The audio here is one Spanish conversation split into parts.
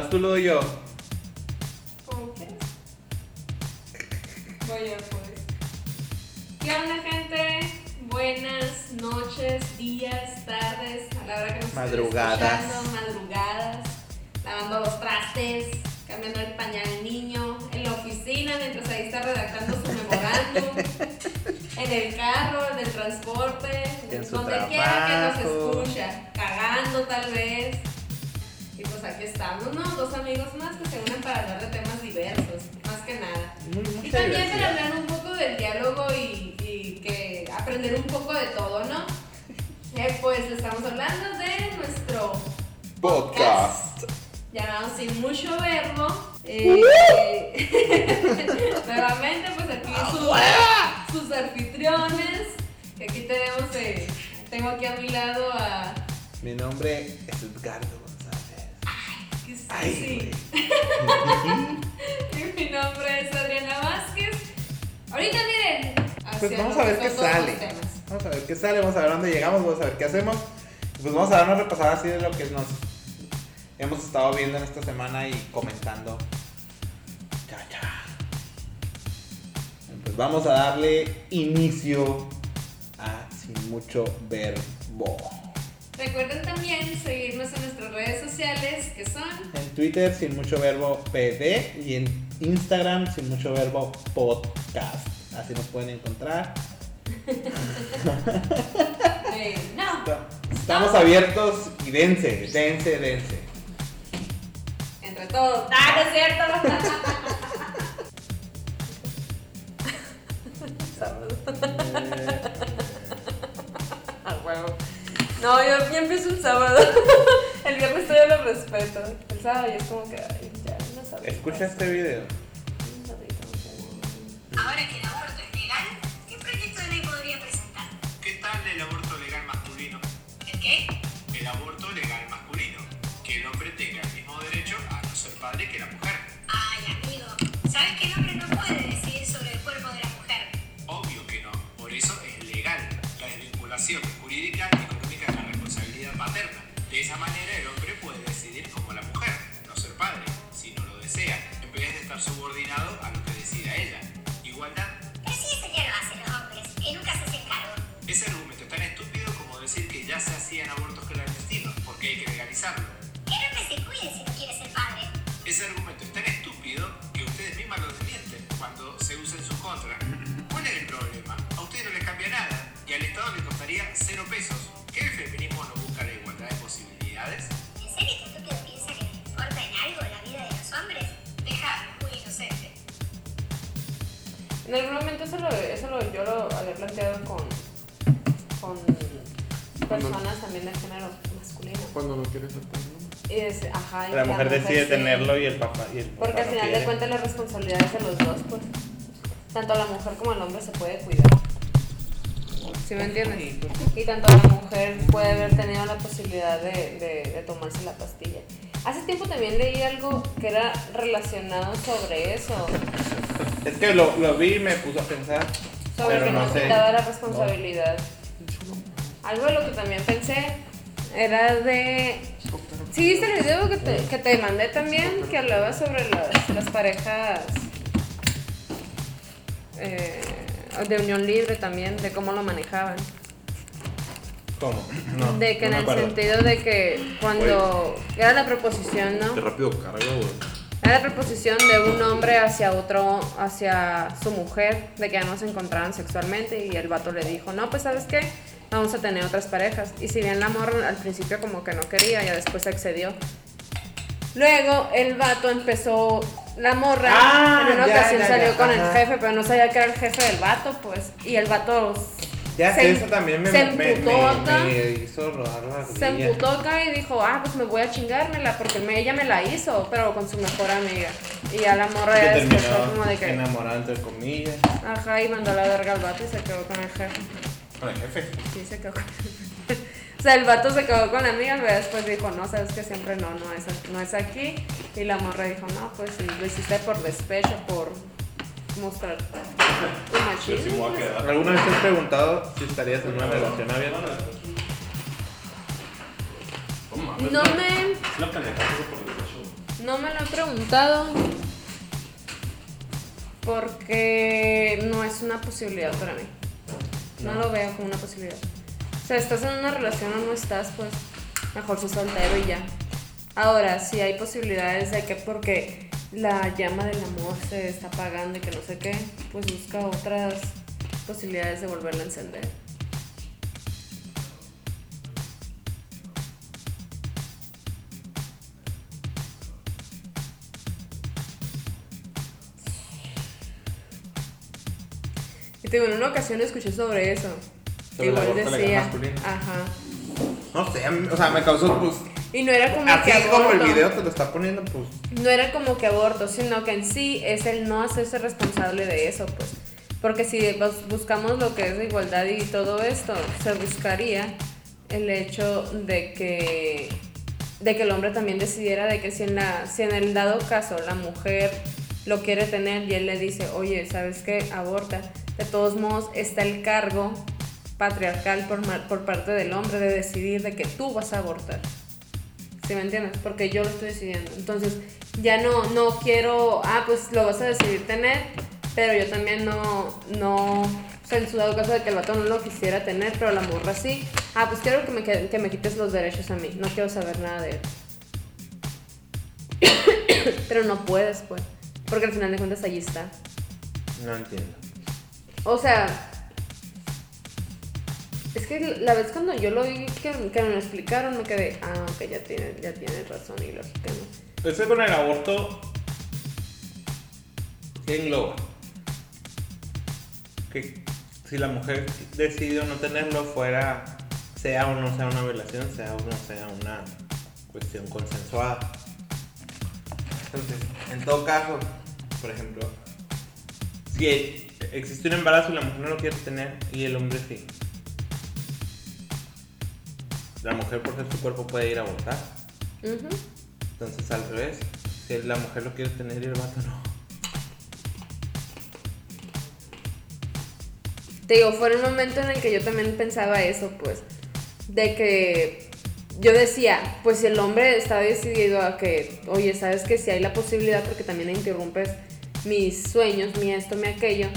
¿Vas tú, lo doy yo? ¿Cómo quieres? Voy a pues. ¿Qué onda, gente? Buenas noches, días, tardes, a la hora que nos Madrugadas. escuchando, madrugadas, lavando los trastes, cambiando el pañal al niño, en la oficina mientras ahí está redactando su memorándum, en el carro, en el transporte, En donde quiera que nos escucha, cagando tal vez. Pues aquí estamos, ¿no? Dos amigos más que se unen para hablar de temas diversos, más que nada. Muy- Y también diversidad. para hablar un poco del diálogo y, y que aprender un poco de todo, ¿no? Eh, pues estamos hablando de nuestro Podcast. llamado Sin Mucho Verbo. Uh. Eh, nuevamente, pues aquí sus, sus anfitriones. Que aquí tenemos, eh, tengo aquí a mi lado a. Mi nombre es Edgardo Ay, sí. Y mi nombre es Adriana Vázquez. Ahorita miren. Pues vamos a ver qué sale. Vamos a ver qué sale, vamos a ver dónde llegamos, vamos a ver qué hacemos. Pues vamos a dar una repasada así de lo que nos hemos estado viendo en esta semana y comentando. Ya, ya. Pues vamos a darle inicio a Sin Mucho Verbo. Recuerden también seguirnos en nuestras redes sociales que son En Twitter, Sin Mucho Verbo PD y en Instagram, Sin Mucho Verbo Podcast. Así nos pueden encontrar. eh, no, Estamos abiertos y dense, dense, dense. entre todos. ¡Ah, no es cierto! A huevo. No, yo, yo empiezo el sábado. El viernes todavía lo respeto. El sábado ya es como que, ay, ya, no sabes. Escucha este video. Ahora que eso, lo, eso lo- yo lo había planteado con, con personas también de género masculino. Cuando no quieres ser padre, ¿no? Y es, ajá, y La mujer decide sí. tenerlo y el papá. Y el papá Porque al no final de cuentas las responsabilidades de los dos, pues. Tanto la mujer como el hombre se puede cuidar. ¿Sí me entiendes? Y tanto la mujer puede haber tenido la posibilidad de, de- de tomarse la pastilla. Hace tiempo también leí algo que era relacionado sobre eso. Es que lo, lo vi y me puso a pensar. Sobre pero que no, sé. quitaba la responsabilidad. Algo de lo que también pensé era de... ¿Sí viste el video que te, que te mandé también? Que hablaba sobre las, las parejas eh, de unión libre también, de cómo lo manejaban. ¿Cómo? No, de que no en el acuerdo. sentido de que cuando era la proposición, ¿no? Qué rápido carga, güey. Era proposición de un hombre hacia otro, hacia su mujer, de que ya no se encontraban sexualmente y el vato le dijo, no, pues sabes qué, vamos a tener otras parejas. Y si bien la morra al principio como que no quería, ya después accedió. Luego el vato empezó, la morra Ah, en una ya, ocasión ya, salió con el jefe, pero no sabía que era el jefe del vato, pues. Y el vato Ya se eso también me, se me, emputó acá. me hizo rodar la se emputó acá y dijo, ah, pues me voy a chingármela porque ella me la hizo, pero con su mejor amiga. Y ya la morra ya terminó como de que, enamorada entre comillas. ajá, y mandó a la verga al vato y se quedó con el jefe. Con el jefe. Sí, se quedó con el O sea, el vato se quedó con la amiga, pero después dijo, no, sabes que siempre no, no es, no es aquí. Y la morra dijo, no, pues sí, lo hiciste por despecho, por mostrar. ¿Alguna vez te has preguntado si estarías en una relación abierta? No me... No me lo he preguntado porque no es una posibilidad para mí. No, lo veo como una posibilidad. O sea, estás en una relación o no estás, pues mejor ser soltero y ya. Ahora, si hay posibilidades de que porque la llama del amor se está apagando y que no sé qué, pues busca otras posibilidades de volverla a encender. Y te digo, en una ocasión escuché sobre eso. Sobre Igual decía, ajá. No sé, o sea, me causó, pues. Y no era como Así que como el aborto. video te lo está poniendo, pues. No era como que aborto, sino que en sí es el no hacerse responsable de eso, pues. Porque si bus- buscamos lo que es la igualdad y todo esto, se buscaría el hecho de que de que el hombre también decidiera de que si en la si en el dado caso la mujer lo quiere tener y él le dice, "Oye, ¿sabes qué? Aborta." De todos modos está el cargo patriarcal por, por parte del hombre de decidir de que tú vas a abortar. ¿Sí me entiendes? Porque yo lo estoy decidiendo. Entonces, ya no, no quiero, ah, pues lo vas a decidir tener, pero yo también no, no, o sea, en su dado caso de que el vato no lo quisiera tener, pero la morra sí. Ah, pues quiero que me, que, que me quites los derechos a mí, no quiero saber nada de él. pero no puedes, pues, porque al final de cuentas allí está. No entiendo. O sea, es que la vez cuando yo lo vi que, que me lo explicaron, me quedé, ah, ok, ya tiene, ya tiene razón y lógica, ¿no? Eso con el aborto. ¿Qué engloba? Que si la mujer decidió no tenerlo, fuera. Sea o no sea una violación, sea o no sea una cuestión consensuada. Entonces, en todo caso, por ejemplo, si existe un embarazo y la mujer no lo quiere tener y el hombre sí. La mujer por ser su cuerpo puede ir a abortar. Ujú. Entonces al revés, si la mujer lo quiere tener y el vato no. Te digo, fue un momento en el que yo también pensaba eso, pues, de que yo decía, pues si el hombre está decidido a que, oye, sabes que si hay la posibilidad, porque también interrumpes mis sueños, mi esto, mi aquello,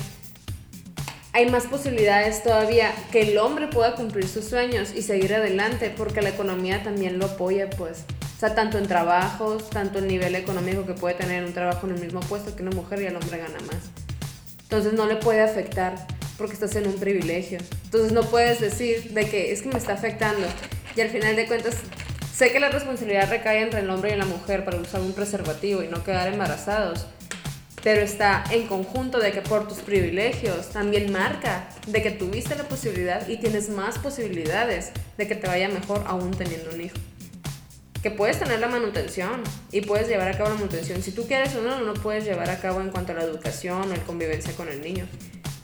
hay más posibilidades todavía que el hombre pueda cumplir sus sueños y seguir adelante, porque la economía también lo apoya, pues. O sea, tanto en trabajos, tanto el nivel económico que puede tener un trabajo en el mismo puesto que una mujer y el hombre gana más. Entonces no le puede afectar porque estás en un privilegio. Entonces no puedes decir de que es que me está afectando. Y al final de cuentas, sé que la responsabilidad recae entre el hombre y la mujer para usar un preservativo y no quedar embarazados. Pero está en conjunto de que por tus privilegios también marca de que tuviste la posibilidad y tienes más posibilidades de que te vaya mejor aún teniendo un hijo. Que puedes tener la manutención y puedes llevar a cabo la manutención. Si tú quieres o no, no puedes llevar a cabo en cuanto a la educación o la convivencia con el niño.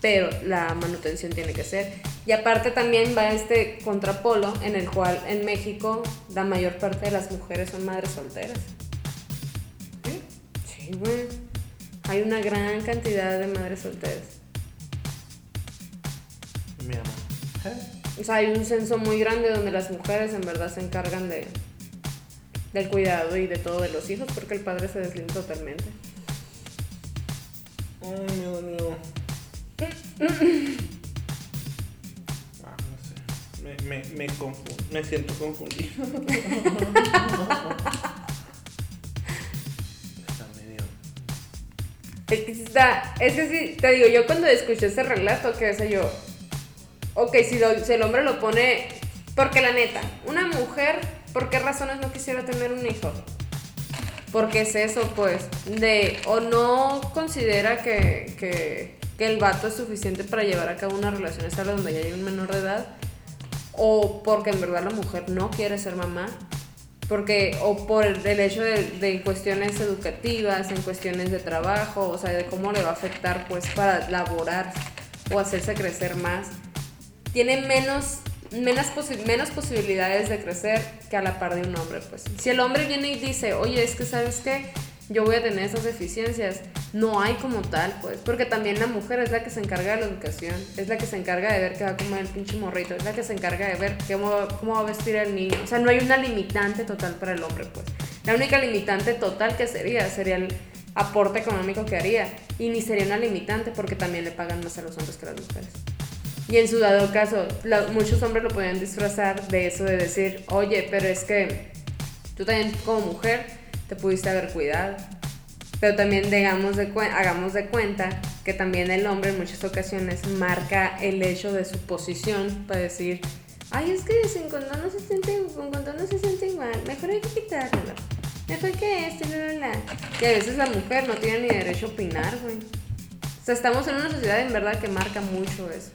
Pero la manutención tiene que ser. Y aparte también va este contrapolo en el cual en México la mayor parte de las mujeres son madres solteras. Sí, güey. Hay una gran cantidad de madres solteras. Mi amor. O sea, hay un censo muy grande donde las mujeres en verdad se encargan de del cuidado y de todo de los hijos porque el padre se deslinda totalmente. Ay, Dios mío. Ah, no sé. Me, me, me, confu- me siento confundido. Es que está, es que te digo, yo cuando escuché ese relato, que sé yo, ok, si, si el hombre lo pone, porque la neta, una mujer, ¿por qué razones no quisiera tener un hijo? Porque es eso, pues, de, o no considera que, que, que el vato es suficiente para llevar a cabo una relación estable donde ya hay un menor de edad, o porque en verdad la mujer no quiere ser mamá, porque o por el, hecho de, de cuestiones educativas, en cuestiones de trabajo, o sea, de cómo le va a afectar pues para laborar o hacerse crecer más, tiene menos menos, posi- menos posibilidades de crecer que a la par de un hombre, pues. Si el hombre viene y dice, oye, es que sabes qué, yo voy a tener esas deficiencias, no hay como tal, pues, porque también la mujer es la que se encarga de la educación, es la que se encarga de ver qué va a comer el pinche morrito, es la que se encarga de ver cómo, cómo va a vestir el niño, o sea, no hay una limitante total para el hombre, pues. La única limitante total que sería sería el aporte económico que haría. Y ni sería una limitante porque también le pagan más a los hombres que a las mujeres. Y en su dado caso, muchos hombres lo pueden disfrazar de eso de decir, oye, pero es que tú también como mujer te pudiste haber cuidado. Pero también digamos de hagamos de cuenta que también el hombre en muchas ocasiones marca el hecho de su posición para decir, ay, es que sin condón no se siente, con condón no se siente igual, mejor hay que quitarlo, mejor que esto, y bla, bla, bla". Y a veces la mujer no tiene ni derecho a opinar, güey. O sea, estamos en una sociedad en verdad que marca mucho eso.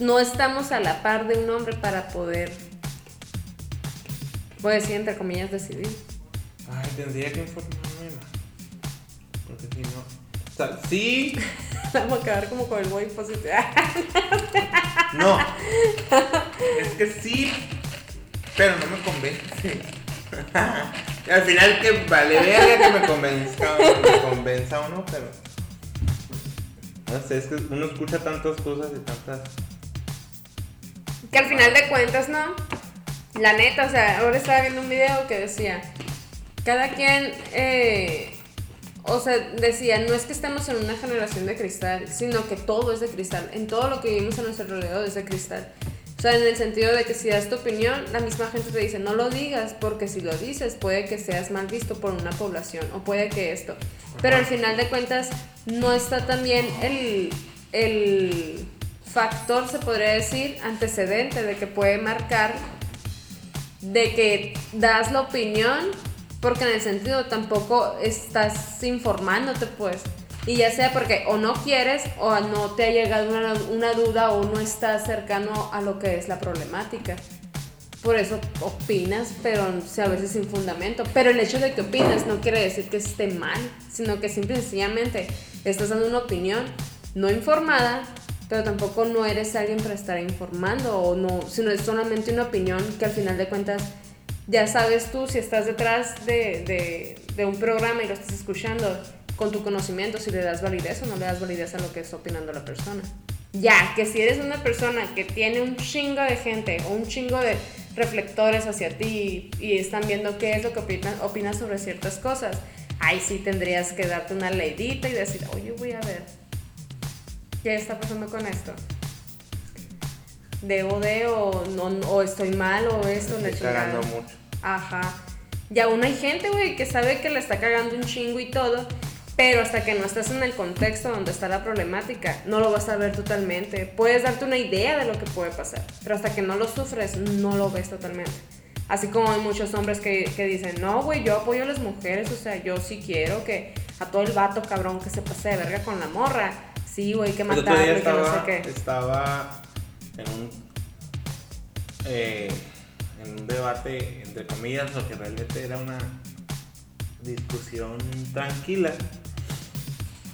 No estamos a la par de un hombre para poder, voy a decir entre comillas, decidir. Ay, tendría que informarme más. Porque si no. O sea, sí. Vamos a quedar como con el boy positivo. No. Es que sí. Pero no me convence. Al final que vale verga que me convenzca me convenza uno, pero. No sé, es que uno escucha tantas cosas y tantas. Que al final de cuentas, ¿no? La neta, o sea, ahora estaba viendo un video que decía, cada quien, eh, o sea, decía, no es que estemos en una generación de cristal, sino que todo es de cristal, en todo lo que vivimos a nuestro alrededor es de cristal. O sea, en el sentido de que si das tu opinión, la misma gente te dice, no lo digas, porque si lo dices puede que seas mal visto por una población, o puede que esto. Pero al final de cuentas, no está también el, el factor, se podría decir, antecedente de que puede marcar de que das la opinión porque en el sentido tampoco estás informándote pues. Y ya sea porque o no quieres o no te ha llegado una, una duda o no estás cercano a lo que es la problemática. Por eso opinas pero a veces sin fundamento. Pero el hecho de que opines no quiere decir que esté mal sino que simple y sencillamente estás dando una opinión no informada pero tampoco no eres alguien para estar informando o no, sino es solamente una opinión que al final de cuentas ya sabes tú si estás detrás de, un programa y lo estás escuchando con tu conocimiento si le das validez o no le das validez a lo que está opinando la persona. Ya, que si eres una persona que tiene un chingo de gente o un chingo de reflectores hacia ti y, están viendo qué es lo que opinas, opinas sobre ciertas cosas, ahí sí tendrías que darte una leidita y decir, oye, voy a ver, ¿qué está pasando con esto? ¿Debo de o, no, o estoy mal o esto? la Estoy cagando mucho. Ajá. Y aún hay gente, güey, que sabe que le está cagando un chingo y todo, pero hasta que no estás en el contexto donde está la problemática, no lo vas a ver totalmente. Puedes darte una idea de lo que puede pasar, pero hasta que no lo sufres, no lo ves totalmente. Así como hay muchos hombres que, que dicen, no, güey, yo apoyo a las mujeres, o sea, yo sí quiero que a todo el vato cabrón que se pase de verga con la morra. Sí, güey, que otro matarlo que no sé qué. estaba en un eh, en un debate entre comillas lo que realmente era una discusión tranquila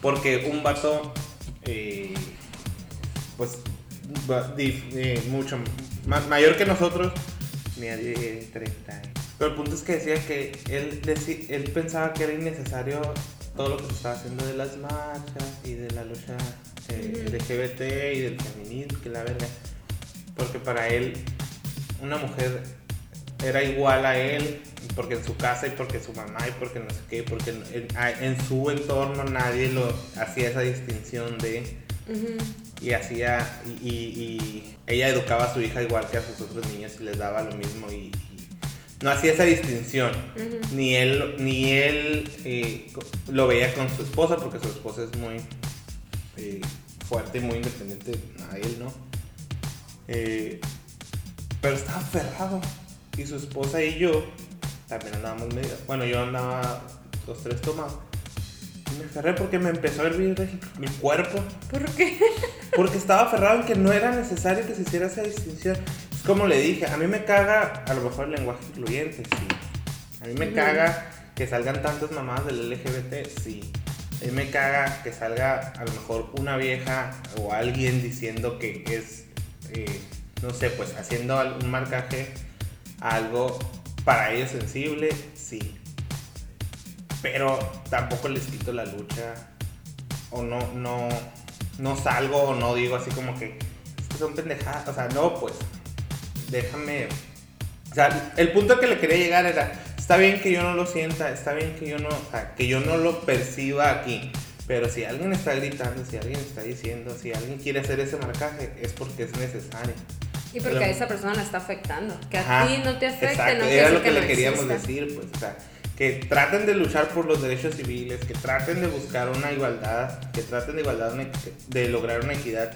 porque un vato eh, pues eh, mucho ma- mayor que nosotros tenía eh, 30 años. pero el punto es que decía que él, él pensaba que era innecesario todo lo que se estaba haciendo de las marchas y de la lucha eh, LGBT y del feminismo, que la verga. Porque para él, una mujer era igual a él, porque en su casa y porque su mamá y porque no sé qué, porque en, su entorno nadie lo hacía esa distinción de y hacía y, y- y ella educaba a su hija igual que a sus otros niños y les daba lo mismo y, y no hacía esa distinción. Ni él ni él eh, lo veía con su esposa porque su esposa es muy eh, fuerte y muy independiente a él no Eh, pero estaba aferrado y su esposa y yo también andábamos medio bueno yo andaba dos tres tomados y me aferré porque me empezó a hervir el cuerpo ¿Por qué? porque estaba aferrado en que no era necesario que se hiciera esa distinción. Es como le dije, a mí me caga a lo mejor el lenguaje incluyente, sí. A mí me caga que salgan tantas mamadas del LGBT, sí. A mí me caga que salga a lo mejor una vieja o alguien diciendo que es, no sé, pues haciendo un marcaje algo para ellos sensible, sí. Pero tampoco les quito la lucha o no, no, no salgo o no digo así como que son pendejadas, o sea, no, pues, déjame O sea, el punto que le quería llegar era, está bien que yo no lo sienta, está bien que yo no, o sea, que yo no lo perciba aquí. Pero si alguien está gritando, si alguien está diciendo, si alguien quiere hacer ese marcaje, es porque es necesario. Y porque Pero- a esa persona la está afectando. Que a Ajá, ti no te afecte, exacto, no Era lo decir que, le no queríamos exista. decir, pues, o sea, que traten de luchar por los derechos civiles, que traten de buscar una igualdad, que traten de igualdad, de lograr una equidad.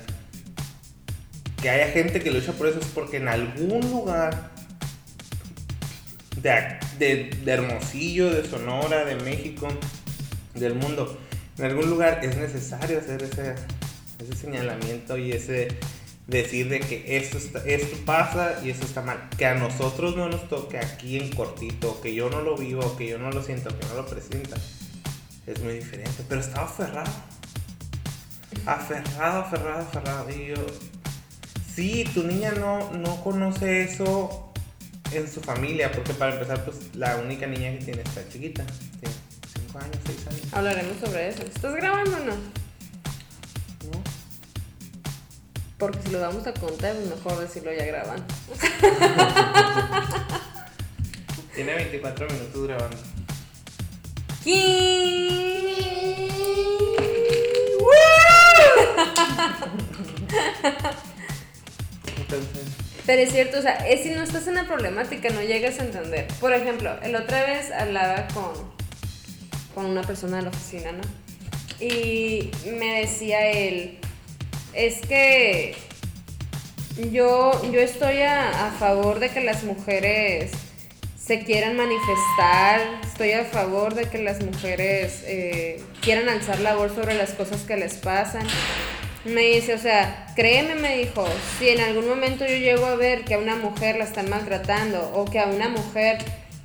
Que haya gente que lucha por eso es porque en algún lugar de, de, de Hermosillo, de Sonora, de México, del mundo, en algún lugar es necesario hacer ese, señalamiento y ese decir de que esto, está- esto pasa y esto está mal. Que a nosotros no nos toque aquí en cortito, que yo no lo vivo, que yo no lo siento, que no lo presenta. Es muy diferente, pero estaba aferrado. Aferrado, aferrado, aferrado. Y yo, sí, tu niña no, no conoce eso en su familia, porque para empezar, pues la única niña que tiene está chiquita. Tiene 5 años, 6 años. Hablaremos sobre eso. ¿Estás grabando o no? ¿no? Porque si lo vamos a contar, es mejor decirlo ya grabando. Tiene 24 minutos grabando. Entonces, Pero es cierto, o sea, es si no estás en la problemática, no llegas a entender. Por ejemplo, el otra vez hablaba con, con una persona de la oficina, ¿no? Y me decía él, es que yo, yo estoy a, favor de que las mujeres se quieran manifestar, estoy a favor de que las mujeres eh, quieran alzar la voz sobre las cosas que les pasan. Me dice, o sea, créeme, me dijo, si en algún momento yo llego a ver que a una mujer la están maltratando o que a una mujer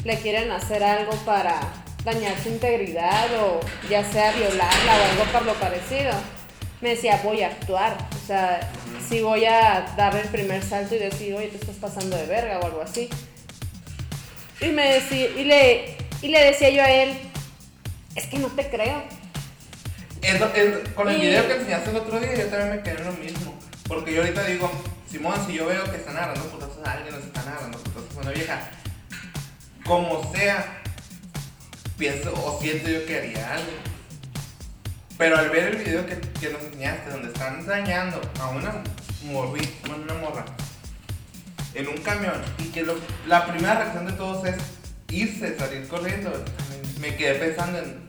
le quieren hacer algo para dañar su integridad o ya sea violarla o algo por lo parecido, me decía, voy a actuar. O sea, si voy a dar el primer salto y decir, oye, te estás pasando de verga o algo así. Y, me decía, y, le, y le decía yo a él, es que no te creo. Es lo- es- con el Y- video que enseñaste el otro día, yo también me quedé en lo mismo. Porque yo ahorita digo, Simón, si yo veo que están agarrando putazos a alguien, o se están agarrando putazos a una vieja, como sea, pienso o siento yo que haría algo. Pero al ver el video que, que nos enseñaste, donde están dañando a una morri, una morra, en un camión, y que lo- la primera reacción de todos es irse, salir corriendo, me quedé pensando en,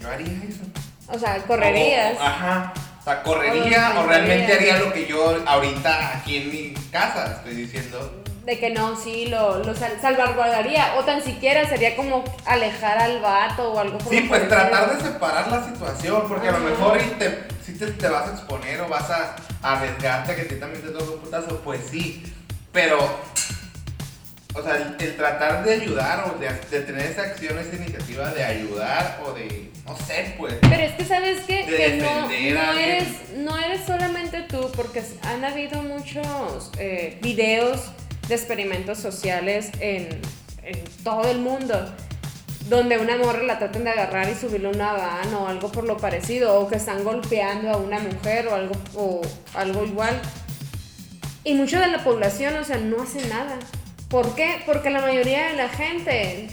yo haría eso. O sea, correrías. O- ajá. O sea, correría O o, realmente haría lo que yo ahorita aquí en mi casa estoy diciendo. De que no, sí, lo, lo sal- salvaguardaría. O tan siquiera sería como alejar al vato o algo por Sí, pues tratar de separar la situación, porque a lo mejor y te, si te, te vas a exponer o vas a arriesgarte a que a ti también te toque un putazo, pues sí. Pero, o sea, el, el tratar de ayudar o de, de tener esa acción, esa iniciativa de ayudar o de, no sé, pues. Pero es que sabes qué? De que no, no eres, no eres solamente tú, porque han habido muchos eh, videos de experimentos sociales en, en todo el mundo. Donde una morra la tratan de agarrar y subirle una van o algo por lo parecido, o que están golpeando a una mujer o algo, o algo igual. Y mucha de la población, o sea, no hace nada. ¿Por qué? Porque la mayoría de la gente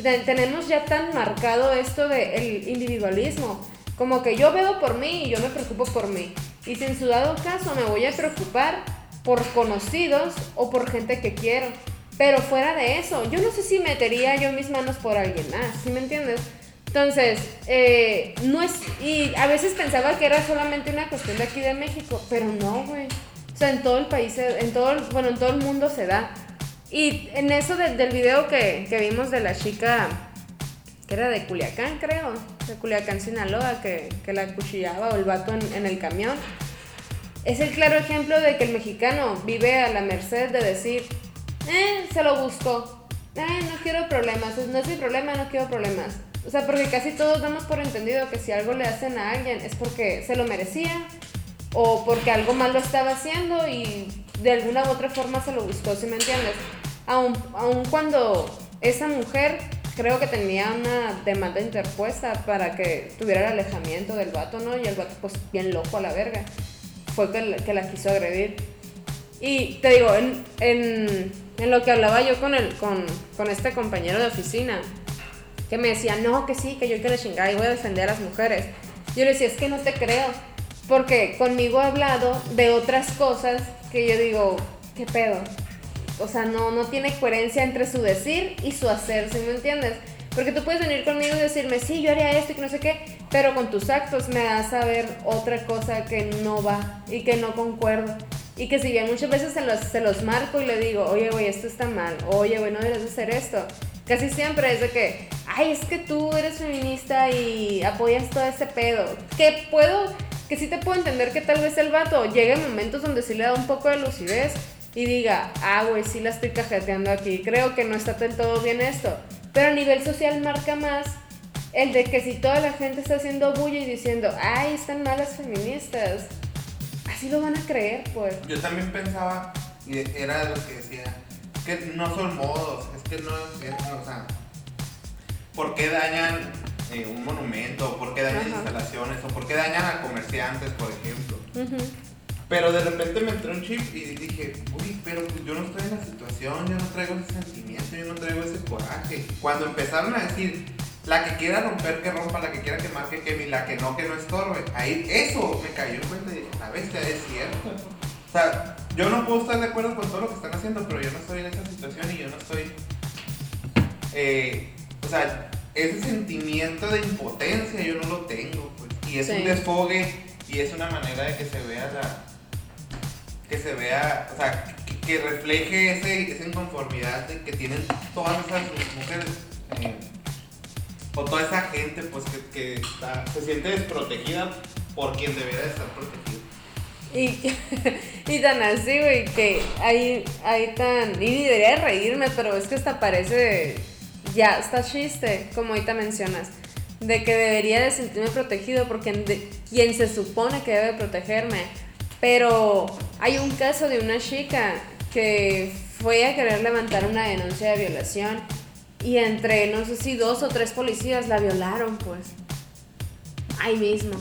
te- tenemos ya tan marcado esto del individualismo. Como que yo veo por mí y yo me preocupo por mí. Y si en su dado caso me voy a preocupar por conocidos o por gente que quiero. Pero fuera de eso, yo no sé si metería yo mis manos por alguien más, ¿sí me entiendes? Entonces, eh, no es. Y a veces pensaba que era solamente una cuestión de aquí de México, pero no, güey. O sea, en todo el país, en todo bueno, en todo el mundo se da. Y en eso de- del video que, que vimos de la chica, que era de Culiacán, creo, de Culiacán, Sinaloa, que, que la cuchillaba o el vato en, en el camión, es el claro ejemplo de que el mexicano vive a la merced de decir, eh, se lo busco, eh, no quiero problemas, no es mi problema, no quiero problemas. O sea, porque casi todos damos por entendido que si algo le hacen a alguien es porque se lo merecía o porque algo mal lo estaba haciendo y de alguna u otra forma se lo buscó, ¿sí me entiendes? Aun cuando esa mujer creo que tenía una demanda interpuesta para que tuviera el alejamiento del vato, ¿no? Y el vato pues bien loco a la verga. Fue que, que la quiso agredir. Y te digo, en, en, En lo que hablaba yo con, el, con, con este compañero de oficina, que me decía, no, que sí, que yo quiero chingar y voy a defender a las mujeres. Yo le decía, es que no te creo, porque conmigo ha hablado de otras cosas que yo digo, ¿qué pedo? O sea, no, no tiene coherencia entre su decir y su hacer, ¿sí me entiendes? Porque tú puedes venir conmigo y decirme, sí, yo haría esto y que no sé qué, pero con tus actos me das a ver otra cosa que no va y que no concuerdo. Y que si bien muchas veces se los, se los marco y le digo, oye, güey, esto está mal, oye, güey, no debes hacer esto. Casi siempre es de que, ay, es que tú eres feminista y apoyas todo ese pedo. Que puedo, que sí te puedo entender que tal vez el vato llegue en momentos donde sí le da un poco de lucidez y diga, ah, güey, sí la estoy cajeteando aquí, creo que no está del todo bien esto. Pero a nivel social marca más el de que si toda la gente está haciendo bulla y diciendo, ay, están malas feministas, así lo van a creer, pues. Yo también pensaba, y era de lo que decía, que no son modos, es que no es, o sea, ¿por qué dañan eh, un monumento? ¿Por qué dañan Ajá. instalaciones? ¿O por qué dañan a comerciantes, por ejemplo? Ujú. Pero de repente me entró un chip y dije, uy, pero pues yo no estoy en la situación, yo no traigo ese sentimiento, yo no traigo ese coraje. Cuando empezaron a decir, la que quiera romper, que rompa, la que quiera quemar, que queme, y la que no, que no estorbe, ahí eso me cayó en cuenta y dije, la bestia, es cierto. O sea, yo no puedo estar de acuerdo con todo lo que están haciendo, pero yo no estoy en esa situación y yo no estoy... eh, o sea, ese sentimiento de impotencia yo no lo tengo, pues. Y es Sí. un desfogue y es una manera de que se vea la... Que se vea, o sea, que, refleje ese, esa inconformidad de que tienen todas esas mujeres. eh, o toda esa gente, pues, que, se siente desprotegida por quien debería de estar protegido. Y, y tan así, güey, que hay, hay tan... Y ni debería de reírme, pero es que hasta parece... Ya, está chiste, como ahorita mencionas. De que debería de sentirme protegido porque quien se supone que debe protegerme. Pero hay un caso de una chica que fue a querer levantar una denuncia de violación. Y entre, no sé si dos o tres policías la violaron, pues. Ahí mismo.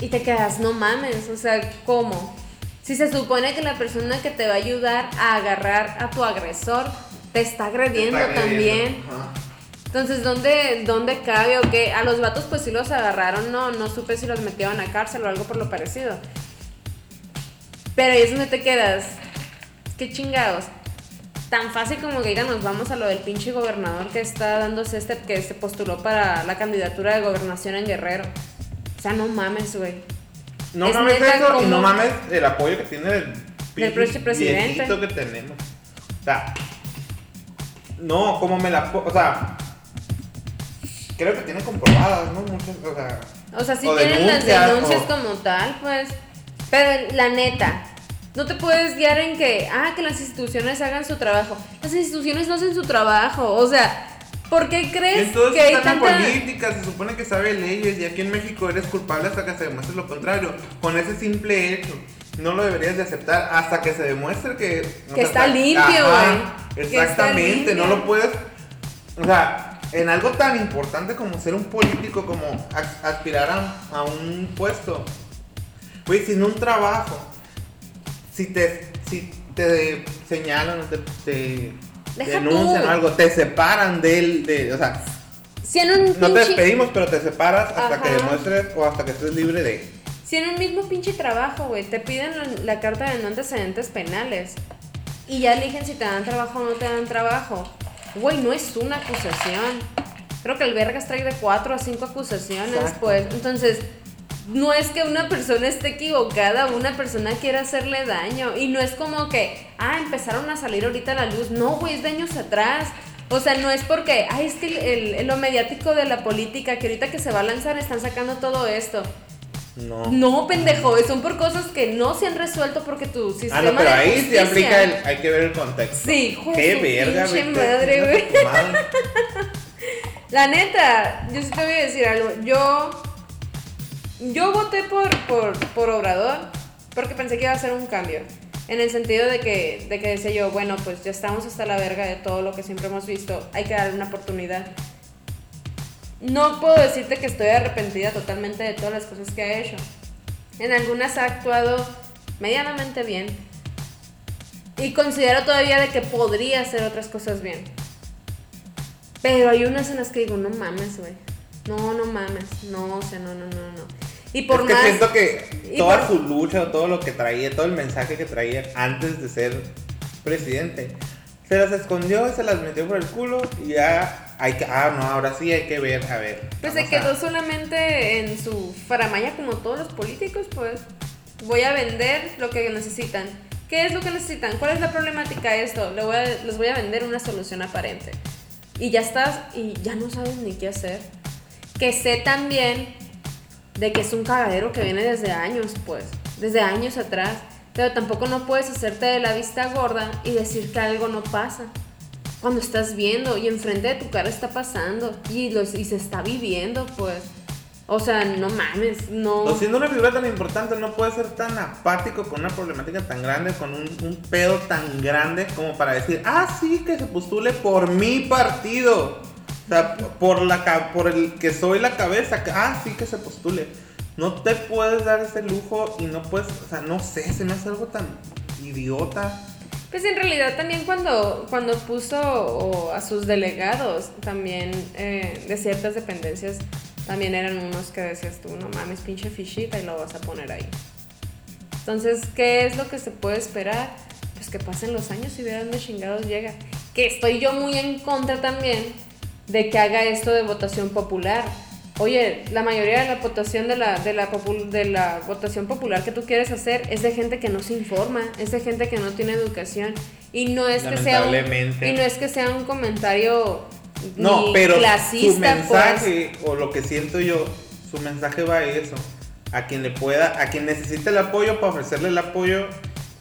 Y te quedas, no mames, o sea, ¿cómo? Si se supone que la persona que te va a ayudar a agarrar a tu agresor te está agrediendo, Está agrediendo. también. Ajá. Entonces, ¿dónde, ¿dónde cabe o qué? A los vatos pues sí los agarraron, no, no supe si los metieron a cárcel o algo por lo parecido. Pero ahí es donde te quedas. Qué chingados. Tan fácil como que digan, nos vamos a lo del pinche gobernador que está dándose este, que se postuló para la candidatura de gobernación en Guerrero. O sea, no mames, güey. No Es mames eso y no mames el apoyo que tiene el Del pinche presidente. que tenemos. O sea, no, como me la... O sea, creo que tiene comprobadas, ¿no? Muchas, o sea... O sea, sí O tienen las denuncias, denuncias o- como tal, pues. Pero la neta, no te puedes guiar en que, ah, que las instituciones hagan su trabajo. Las instituciones no hacen su trabajo. O sea, ¿por qué crees entonces que hay tanta... política, se supone que sabe leyes y aquí en México eres culpable hasta que se demuestre lo contrario. Con ese simple hecho, no lo deberías de aceptar hasta que se demuestre que... Que está limpio, Ajá, güey. Que está Exactamente, no lo puedes... O sea, en algo tan importante como ser un político, como aspirar a, a un puesto. Güey, sin un trabajo, si te, si te señalan o te, denuncian tú. o algo, te separan del, de, o sea, Si en un no te despedimos, pero te separas hasta Ajá. que demuestres o hasta que estés libre de. Si en un mismo pinche trabajo, güey, te piden la, la carta de no antecedentes penales y ya eligen si te dan trabajo o no te dan trabajo, güey, no es una acusación. Creo que el Vergas trae de cuatro a cinco acusaciones, Exacto. pues. Entonces, no es que una persona esté equivocada, una persona quiera hacerle daño. Y no es como que, ah, empezaron a salir ahorita a la luz. No, güey, es de años atrás. O sea, no es porque, ay, es que el, el- lo mediático de la política, que ahorita que se va a lanzar están sacando todo esto. No. No, pendejo, son por cosas que no se han resuelto porque tu sistema Ah, no, pero de ahí justicia- aplica el. Hay que ver el contexto. Sí, hijo de Qué verga, pinche madre, güey. La neta, yo sí te voy a decir algo. Yo. Yo voté por, por, por Obrador porque pensé que iba a ser un cambio. En el sentido de que, de que decía yo, bueno, pues ya estamos hasta la verga de todo lo que siempre hemos visto. Hay que darle una oportunidad. No puedo decirte que estoy arrepentida totalmente de todas las cosas que ha hecho. En algunas ha actuado medianamente bien. Y considero todavía de que podría hacer otras cosas bien. Pero hay unas en las que digo, no mames, güey. No, no mames. No, o sea, no, no, no, no. Y por es que más. siento que toda por- su lucha, todo lo que traía, todo el mensaje que traía antes de ser presidente, se las escondió, se las metió por el culo y ya hay que, ah, no, ahora sí hay que ver, a ver. Pues se vamos a- quedó solamente en su faramaya como todos los políticos, pues. Voy a vender lo que necesitan. ¿Qué es lo que necesitan? ¿Cuál es la problemática de esto? Voy a- les voy a vender una solución aparente. Y ya estás y ya no sabes ni qué hacer. Que sé también de que es un cagadero que viene desde años, pues. Desde años atrás. Pero tampoco no puedes hacerte de la vista gorda y decir que algo no pasa. Cuando estás viendo y enfrente de tu cara está pasando y, los, y se está viviendo, pues. O sea, no mames, no. O siendo una figura tan importante, no puede ser tan apático con una problemática tan grande, con un, un pedo tan grande como para decir, ah, sí, que se postule por mi partido. Sea, por, la, por el que soy la cabeza, ah, sí, que se postule. No te puedes dar ese lujo y no puedes, o sea, no sé, se me hace algo tan idiota. Pues en realidad también cuando, cuando puso o, a sus delegados también eh, de ciertas dependencias, también eran unos que decías tú, no mames, pinche fichita y lo vas a poner ahí. Entonces, ¿qué es lo que se puede esperar? Pues que pasen los años y vean dónde chingados llega. Que estoy yo muy en contra también de que haga esto de votación popular. Oye, la mayoría de la votación de la, de la, de la votación popular que tú quieres hacer es de gente que no se informa, es de gente que no tiene educación. Y no es que sea un, y no es que sea un comentario No, ni pero su clasista, pues. mensaje, o lo que siento yo, su mensaje va a eso. A quien le pueda, a quien necesite el apoyo para ofrecerle el apoyo.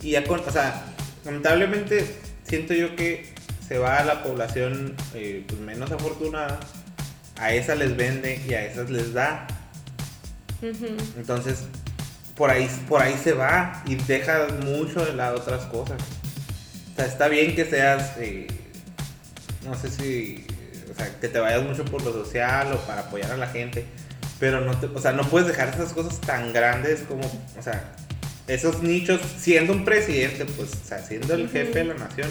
Y con, o sea, lamentablemente siento yo que se va a la población eh, pues, menos afortunada. A esa les vende y a esas les da. Entonces, por ahí, por ahí se va y deja mucho de lado otras cosas. O sea, está bien que seas, eh, no sé si, o sea, que te vayas mucho por lo social o para apoyar a la gente, pero no te, o sea, no puedes dejar esas cosas tan grandes como, o sea, esos nichos, siendo un presidente, pues, o sea, siendo el jefe de la nación,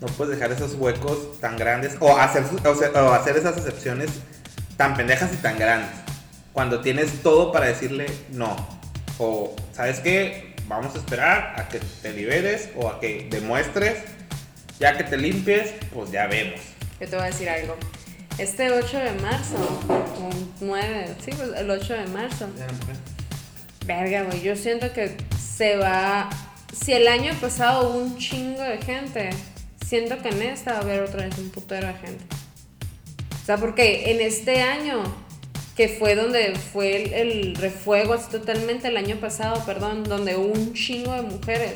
no puedes dejar esos huecos tan grandes o hacer, su- o sea, o hacer esas excepciones tan pendejas y tan grandes. Cuando tienes todo para decirle no. O, ¿sabes qué? Vamos a esperar a que te liberes o a que demuestres. Ya que te limpies, pues ya vemos. Yo te voy a decir algo. Este 8 de marzo, o 9, sí, pues el 8 de marzo, Verga, güey, yo siento que se va... Si el año pasado hubo un chingo de gente, siento que en esta va a haber otra vez un putero de gente. O sea, porque en este año, que fue donde fue el, el refuego, así totalmente el año pasado, perdón, donde hubo un chingo de mujeres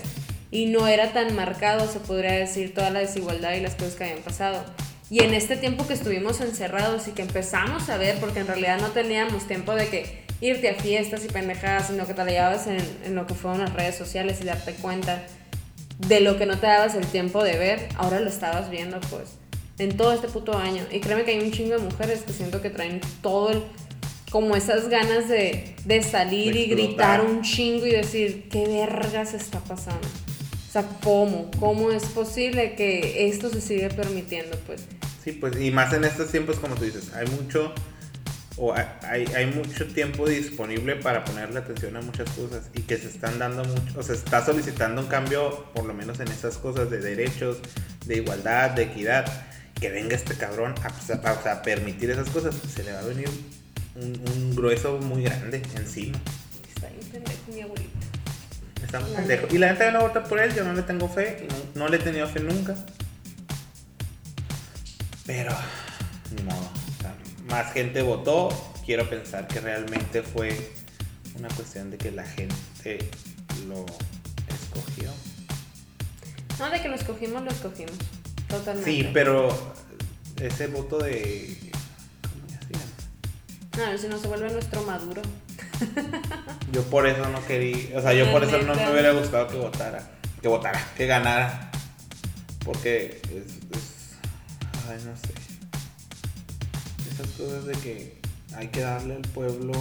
y no era tan marcado, se podría decir, toda la desigualdad y las cosas que habían pasado. Y en este tiempo que estuvimos encerrados y que empezamos a ver, porque en realidad no teníamos tiempo de que irte a fiestas y pendejadas, sino que te la llevabas en, en lo que fueron las redes sociales y darte cuenta de lo que no te dabas el tiempo de ver, ahora lo estabas viendo, pues, en todo este puto año. Y créeme que hay un chingo de mujeres que siento que traen todo el, como esas ganas de, de salir De y gritar un chingo y decir, ¿qué vergas está pasando? O sea, ¿cómo? ¿Cómo es posible que esto se sigue permitiendo? Pues, Sí, pues, y más en estos tiempos, como tú dices, hay mucho, o hay, hay, mucho tiempo disponible para ponerle atención a muchas cosas y que se están dando mucho, o se está solicitando un cambio, por lo menos en esas cosas de derechos, de igualdad, de equidad. Que venga este cabrón a, sea, a permitir esas cosas, se le va a venir un, un grueso muy grande encima. está bien pendejo mi abuelito. Está muy pendejo. Y la gente no va a votar por él, yo no le tengo fe, no, no le he tenido fe nunca. Pero, ni modo. Más gente votó. Quiero pensar que realmente fue una cuestión de que la gente lo escogió. No, de que lo escogimos, lo escogimos. Totalmente. Sí, pero ese voto de. ¿Cómo se llama? No, si no se vuelve nuestro maduro. Yo por eso no quería. O sea, yo por eso no me hubiera gustado que votara. Que votara, que ganara. Porque es. es- ay, no sé. Cosas de que hay que darle al pueblo.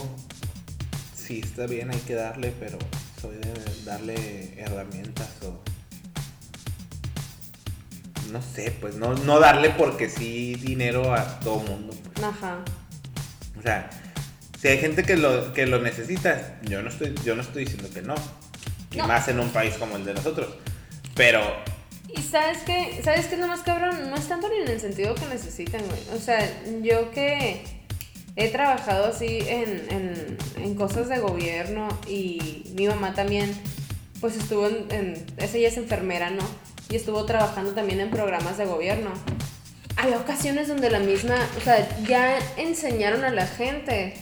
Sí, está bien, hay que darle, pero soy de darle herramientas o. no sé, pues no, no darle porque sí dinero a todo mundo. pues. Ajá. O sea, si hay gente que lo, que lo necesita, yo no estoy, yo no estoy diciendo que no. Y No. más en un país como el de nosotros. Pero Y sabes que, sabes que es lo más cabrón, no es tanto ni en el sentido que necesitan, güey. O sea, yo que he trabajado así en, en, en cosas de gobierno y mi mamá también, pues estuvo en, en, esa ya es enfermera, ¿no? Y estuvo trabajando también en programas de gobierno. Hay ocasiones donde la misma, o sea, ya enseñaron a la gente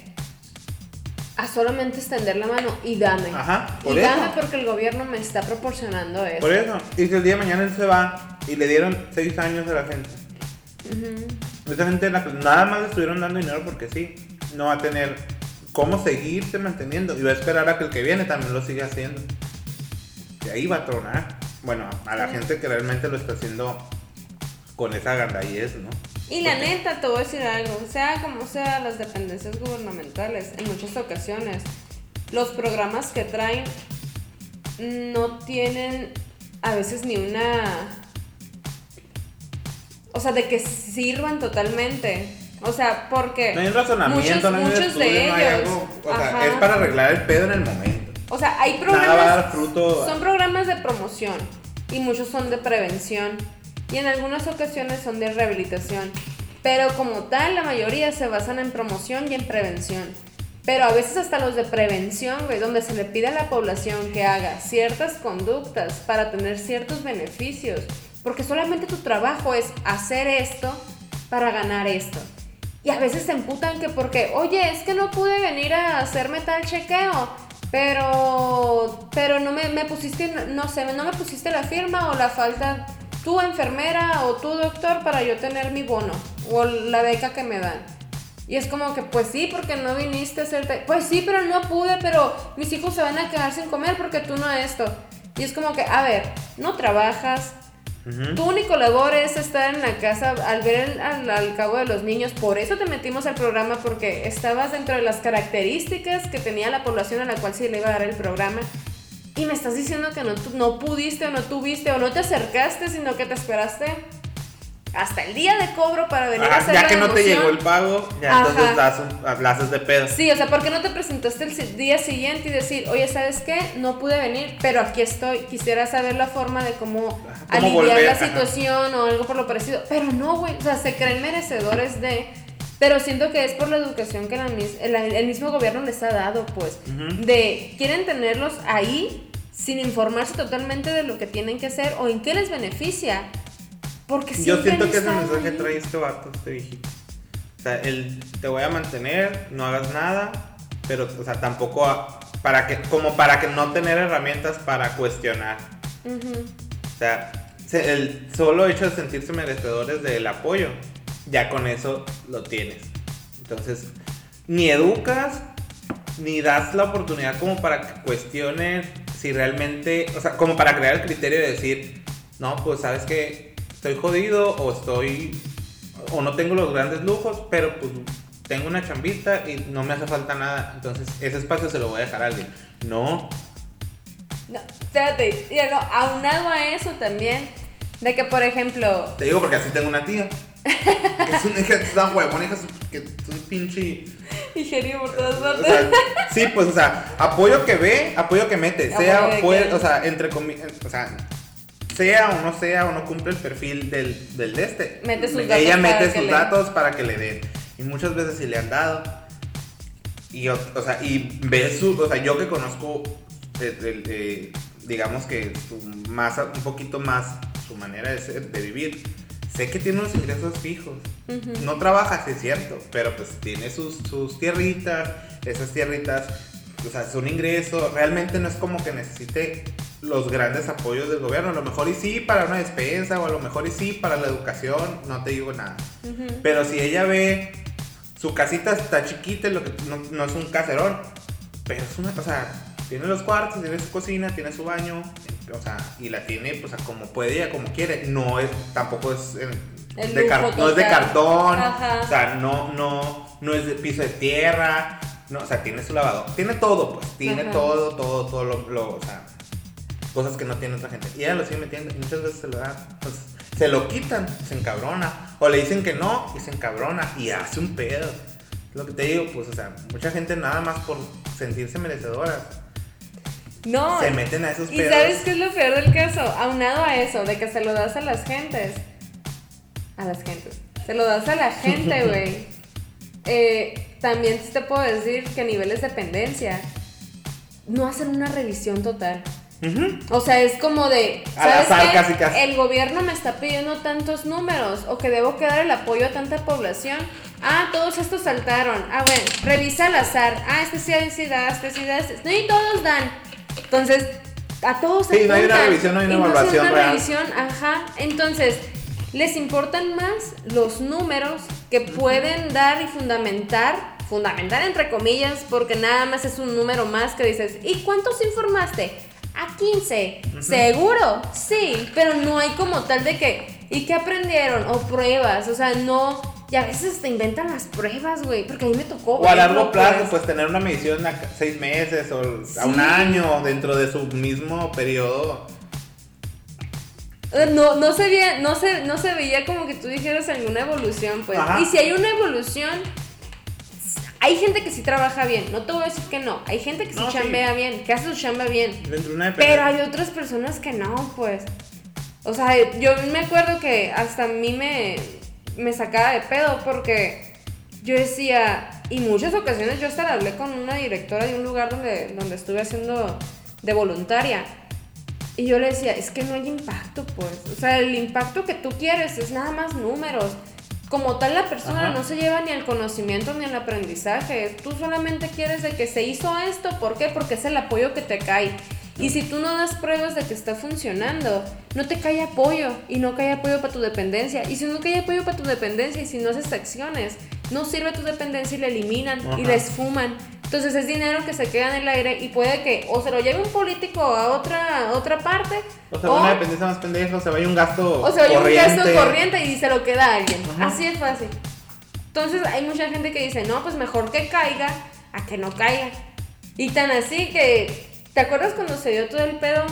a solamente extender la mano y dame. Ajá, por y eso. dame porque el gobierno me está proporcionando eso. por eso, y si el día de mañana él se va y le dieron seis años a la gente. Esa gente nada más le estuvieron dando dinero porque sí. No va a tener cómo seguirse manteniendo. Y va a esperar a que el que viene también lo siga haciendo. Y ahí va a tronar. Bueno, a la gente que realmente lo está haciendo con esa gandallez, ¿no? Y la neta, te voy a decir algo, sea como sea las dependencias gubernamentales, en muchas ocasiones, los programas que traen no tienen a veces ni una... O sea, de que sirvan totalmente. O sea, porque... No hay un razonamiento, muchos, no hay muchos estudio, de no hay ellos... algo. O sea, es para arreglar el pedo en el momento. O sea, hay Nada programas. va a dar fruto. Son programas de promoción y muchos son de prevención y en algunas ocasiones son de rehabilitación. Pero como tal, la mayoría se basan en promoción y en prevención. Pero a veces hasta los de prevención, güey, donde se le pide a la población que haga ciertas conductas para tener ciertos beneficios. Porque solamente tu trabajo es hacer esto para ganar esto. Y a veces se emputan que porque, oye, es que no pude venir a hacerme tal chequeo, pero, pero no me, me pusiste, no sé, no me pusiste la firma o la falta, tú enfermera o tú doctor para yo tener mi bono o la beca que me dan. Y es como que, pues sí, porque no viniste a hacerte. Pues sí, pero no pude, pero mis hijos se van a quedar sin comer porque tú no esto. Y es como que, a ver, no trabajas, tu único labor es estar en la casa al ver el- al, al cabo de los niños. Por eso te metimos al programa, porque estabas dentro de las características que tenía la población a la cual se le iba a dar el programa. Y me estás diciendo que no, no pudiste o no tuviste o no te acercaste, sino que te esperaste hasta el día de cobro para venir a Ajá, hacer ya la que no te llegó el pago, ya Ajá. entonces das un, la haces de pedo. Sí, o sea, ¿por qué no te presentaste el día siguiente y decir, oye, ¿sabes qué? No pude venir, pero aquí estoy. Quisiera saber la forma de cómo, ¿Cómo aliviar volver? la Ajá. situación o algo por lo parecido. Pero no, güey. O sea, se creen merecedores de. Pero siento que es por la educación que la mis- el, el mismo gobierno les ha dado, pues. Ujú. De quieren tenerlos ahí sin informarse totalmente de lo que tienen que hacer o en qué les beneficia. Porque Yo siento que ese mensaje ahí. trae este vato, este viejito. O sea, el te voy a mantener, no hagas nada, pero, o sea, tampoco a- para que, como para que no tener herramientas para cuestionar. Ujú. O sea, se- el solo hecho de sentirse merecedores del apoyo, ya con eso lo tienes. Entonces, ni educas, ni das la oportunidad como para que cuestionen si realmente, o sea, como para crear el criterio de decir, no, pues sabes que estoy jodido o estoy, o no tengo los grandes lujos, pero pues tengo una chambita y no me hace falta nada, entonces ese espacio se lo voy a dejar a alguien. No, No, espérate, y no, aunado a eso también, de que por ejemplo, Te digo porque así tengo una tía. Que es una hija, es una huevona, hija, que es un pinche. ingenio por todas O partes. sea, sí, pues, o sea, apoyo que ve, apoyo que mete. Apoyo Sea, que- puede, o sea, entre comillas, o sea, sea o no sea o no cumple el perfil del, del de este. Mete sus Ella datos mete para que sus le- datos para que le den. Y muchas veces sí le han dado. Y, o, o sea, y ves su, o sea, yo que conozco, el- eh, digamos que su un poquito más su manera de, ser, de vivir, sé que tiene unos ingresos fijos. No trabaja, sí es cierto, pero pues tiene sus, sus tierritas, esas tierritas, o sea, son ingresos, realmente no es como que necesite los grandes apoyos del gobierno, a lo mejor y sí para una despensa o a lo mejor y sí para la educación, no te digo nada. Pero si ella ve su casita está chiquita, lo que no, no es un caserón, pero es una, o sea, tiene los cuartos, tiene su cocina, tiene su baño, o sea, y la tiene, pues, a como puede y a como quiere. No es, tampoco es, eh, de car- no es de cartón, Ajá. o sea, no, no, no es de piso de tierra, no, o sea, tiene su lavado, tiene todo, pues, tiene Ajá. todo, todo, todo lo, lo, o sea, cosas que no tiene otra gente. Y ella lo sigue metiendo y muchas veces se lo da. Entonces, se lo quitan, se encabrona. O le dicen que no y se encabrona y hace un pedo. Lo que te digo, pues, o sea, mucha gente nada más por sentirse merecedoras No. se meten a esos ¿Y pedos. sabes qué es lo peor del caso? Aunado a eso, de que se lo das a las gentes. A las gentes. Se lo das a la gente, güey. Eh, también te puedo decir que a niveles de dependencia no hacen una revisión total. O sea, es como de, ¿sabes azar, qué? casi, casi. El gobierno me está pidiendo tantos números o que debo que dar el apoyo a tanta población. Ah, todos estos saltaron. Ah, bueno, revisa al azar. Ah, este sí, sí da, este sí da, este. No, y todos dan. Entonces, a todos Sí, no hay una revisión, no hay se evaluación una real. revisión, ajá. Entonces, les importan más los números que pueden dar y fundamentar, fundamentar entre comillas, porque nada más es un número más que dices, ¿y cuántos informaste? A 15. ¿Seguro? Sí, pero no hay como tal de que, ¿y qué aprendieron? O pruebas, o sea, no, y a veces te inventan las pruebas, güey, porque a mí me tocó. O a largo plazo, pues. pues tener una medición a seis meses o a un año dentro de su mismo periodo. No, no se veía, no se, no se veía como que tú dijeras alguna evolución, pues. Ajá. Y si hay una evolución, hay gente que sí trabaja bien. No te voy a decir que no. Hay gente que sí No, sí. chambea bien, que hace su chamba bien. Dentro de una Pero hay otras personas que no, pues. O sea, yo me acuerdo que hasta a mí me, me sacaba de pedo porque yo decía, y muchas ocasiones yo hasta hablé con una directora de un lugar donde, donde estuve haciendo de voluntaria. Y yo le decía, es que no hay impacto, pues. O sea, el impacto que tú quieres es nada más números. Como tal, la persona Ajá. no se lleva ni al conocimiento ni al aprendizaje. Tú solamente quieres de que se hizo esto. ¿Por qué? Porque es el apoyo que te cae. Y si tú no das pruebas de que está funcionando, no te cae apoyo. Y no cae apoyo para tu dependencia. Y si no cae apoyo para tu dependencia y si no haces acciones, no sirve tu dependencia y la eliminan y Ajá. la esfuman. Entonces es dinero que se queda en el aire y puede que o se lo lleve un político a otra, a otra parte O sea, una dependencia más pendeja, o se vaya un gasto o se un corriente. gasto corriente y se lo queda a alguien. Ajá. Así es fácil. Entonces hay mucha gente que dice, no, pues mejor que caiga a que no caiga. Y tan así que, ¿te acuerdas cuando se dio todo el pedo?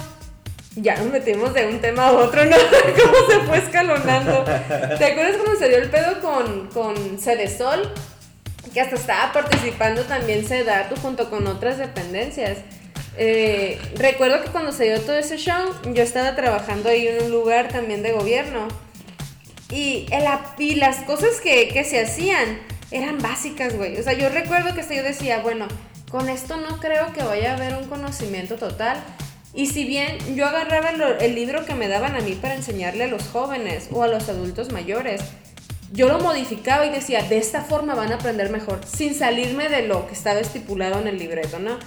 Ya nos metimos de un tema a otro, ¿no? Cómo se fue escalonando. ¿Te acuerdas cuando se dio el pedo con, con Cedesol? Que hasta estaba participando también Sedatu junto con otras dependencias. Eh, recuerdo que cuando se dio todo ese show, yo estaba trabajando ahí en un lugar también de gobierno. Y, el y las cosas que, que se hacían eran básicas, güey. O sea, yo recuerdo que hasta yo decía, bueno, con esto no creo que vaya a haber un conocimiento total. Y si bien yo agarraba el, el libro que me daban a mí para enseñarle a los jóvenes o a los adultos mayores, yo lo modificaba y decía, de esta forma van a aprender mejor, sin salirme de lo que estaba estipulado en el libreto, ¿no?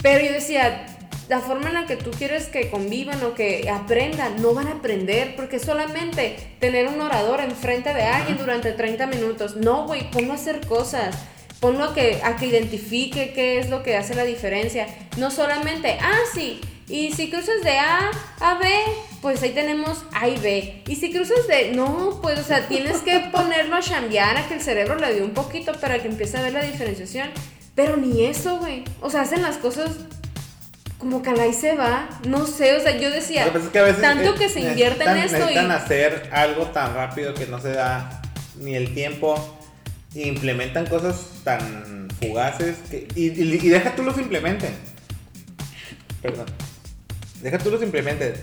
Pero yo decía, la forma en la que tú quieres que convivan o que aprendan, no van a aprender, porque solamente tener un orador enfrente de alguien durante 30 minutos, no, güey, a hacer cosas. Ponlo a que, a que identifique qué es lo que hace la diferencia. No solamente, ah, sí, y si cruzas de A a B, pues ahí tenemos A y B. Y si cruzas de. No, pues, o sea, tienes que ponerlo a chambear, a que el cerebro le dé un poquito para que empiece a ver la diferenciación. Pero ni eso, güey. O sea, hacen las cosas como que a la ahí se va. No sé, o sea, yo decía. Que a veces, tanto eh, que se invierte en necesitan- esto y. Necesitan hacer algo tan rápido que no se da ni el tiempo. Implementan cosas tan fugaces que, y, y- y deja tú los implementen. Perdón. Deja tú los implementes.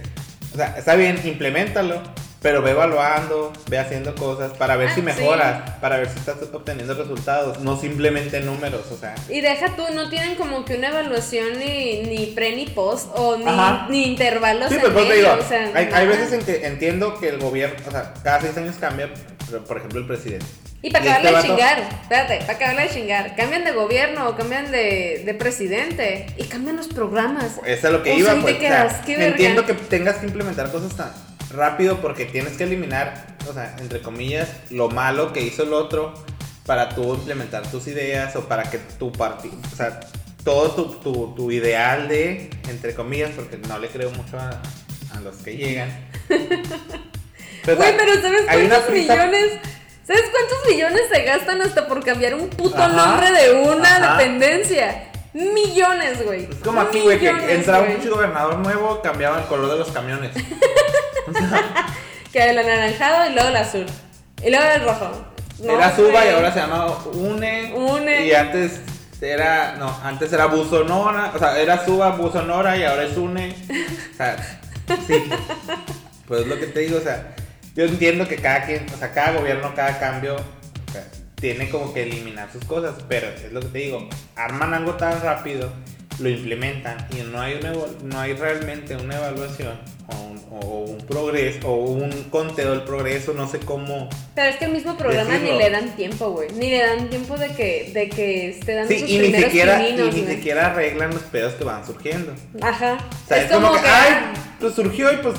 O sea, está bien, implementalo, pero ve evaluando, ve haciendo cosas para ver Ah, si sí. mejoras, para ver si estás obteniendo resultados, no simplemente números, o sea. Y deja tú, no tienen como que una evaluación ni, ni pre ni post o ni, ni intervalos Sí, en pues, pues, te medio, digo, o sea, hay, hay veces en que entiendo que el gobierno, o sea, cada seis años cambia, por ejemplo, el presidente. Y para este acabarle de chingar, espérate, para acabarle de chingar, cambian de gobierno cambian de, de presidente y cambian los programas. Eso es lo que O iba, sea, pues. te o sea, quedas, qué verga. entiendo que tengas que implementar cosas tan rápido porque tienes que eliminar, o sea, entre comillas, lo malo que hizo el otro para tú implementar tus ideas o para que tu partido, o sea, todo tu, tu, tu ideal de, entre comillas, porque no le creo mucho a, a los que llegan. Pero, Güey, pero ¿sabes cuántos millones? ¿Sabes cuántos millones se gastan hasta por cambiar un puto Ajá, nombre de una ajá. dependencia? Millones, güey. Es como aquí, güey, que entraba un güey. pinche gobernador nuevo, cambiaba el color de los camiones. que el anaranjado y luego el azul. Y luego el rojo. No, era Suba y ahora se llama Une. Une. Y antes era. No, antes era Busonora. O sea, era Suba, Busonora y ahora es Une. O sea, sí. Pues es lo que te digo, o sea, yo entiendo que cada quien, o sea, cada gobierno, cada cambio, o sea, tiene como que eliminar sus cosas, pero es lo que te digo, arman algo tan rápido, lo implementan y no hay una, no hay realmente una evaluación o un, o un progreso o un conteo del progreso, no sé cómo. Pero es que el mismo programa Decirlo. ni le dan tiempo, güey. Ni le dan tiempo de que, de que esté dando Sí, sus y ni siquiera, y pininos, ni güey. siquiera arreglan los pedos que van surgiendo. Ajá. O sea, es, como, que, ah, ay, pues surgió y pues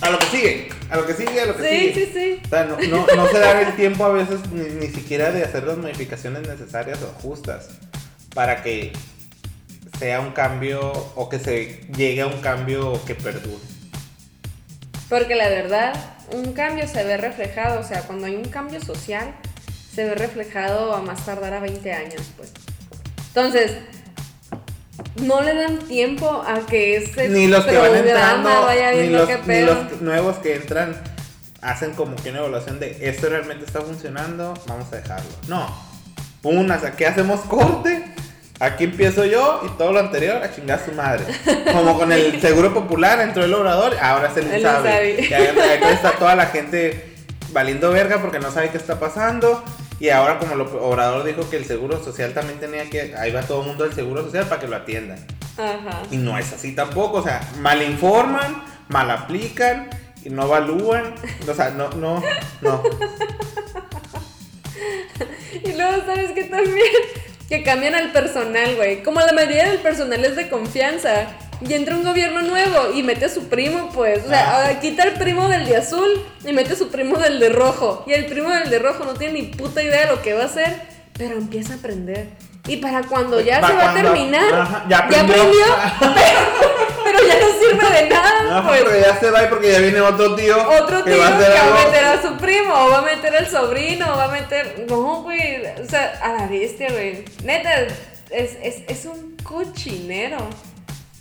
a lo que sigue, a lo que sigue, a lo que Sí, sigue. sí, sí. O sea, no, no, no se da el tiempo a veces ni, ni siquiera de hacer las modificaciones necesarias o justas para que sea un cambio o que se llegue a un cambio que perdure. Porque la verdad, un cambio se ve reflejado, o sea, cuando hay un cambio social, se ve reflejado a más tardar a 20 años, pues. Entonces, no le dan tiempo a que ese Ni los que van entrando, vaya ni los, qué ni pedo. los nuevos que entran hacen como que una evaluación de esto realmente está funcionando, vamos a dejarlo. No. Pum, sea, ¿qué hacemos corte? Aquí empiezo yo y todo lo anterior a chingar a su madre. Como con el seguro popular entró el obrador, ahora El Insabi. Insabi. Y ahí está toda la gente valiendo verga porque no sabe qué está pasando. Y ahora como el obrador dijo que el seguro social también tenía que, ahí va todo el mundo del seguro social para que lo atiendan. Ajá. Y no es así tampoco, o sea, mal informan, mal aplican y no evalúan. O sea, no, no, no. Y luego, ¿sabes qué también? Que cambian al personal, güey. Como la mayoría del personal es de confianza. Y entra un gobierno nuevo y mete a su primo, pues. O sea, Ah. ahora quita el primo del de azul y mete a su primo del de rojo. Y el primo del de rojo no tiene ni puta idea de lo que va a hacer, pero empieza a aprender. Y para cuando ya Pa' se va a terminar, Ajá, ya ya aprendió, aprendió. pero, pero ya no sirve de nada, No, pues. porque ya se va porque ya viene otro tío. Otro que tío va a hacer que va a meter a su primo, o va a meter al sobrino, o va a meter. No, güey. O sea, a la bestia, güey. Neta, es, es, es un cochinero.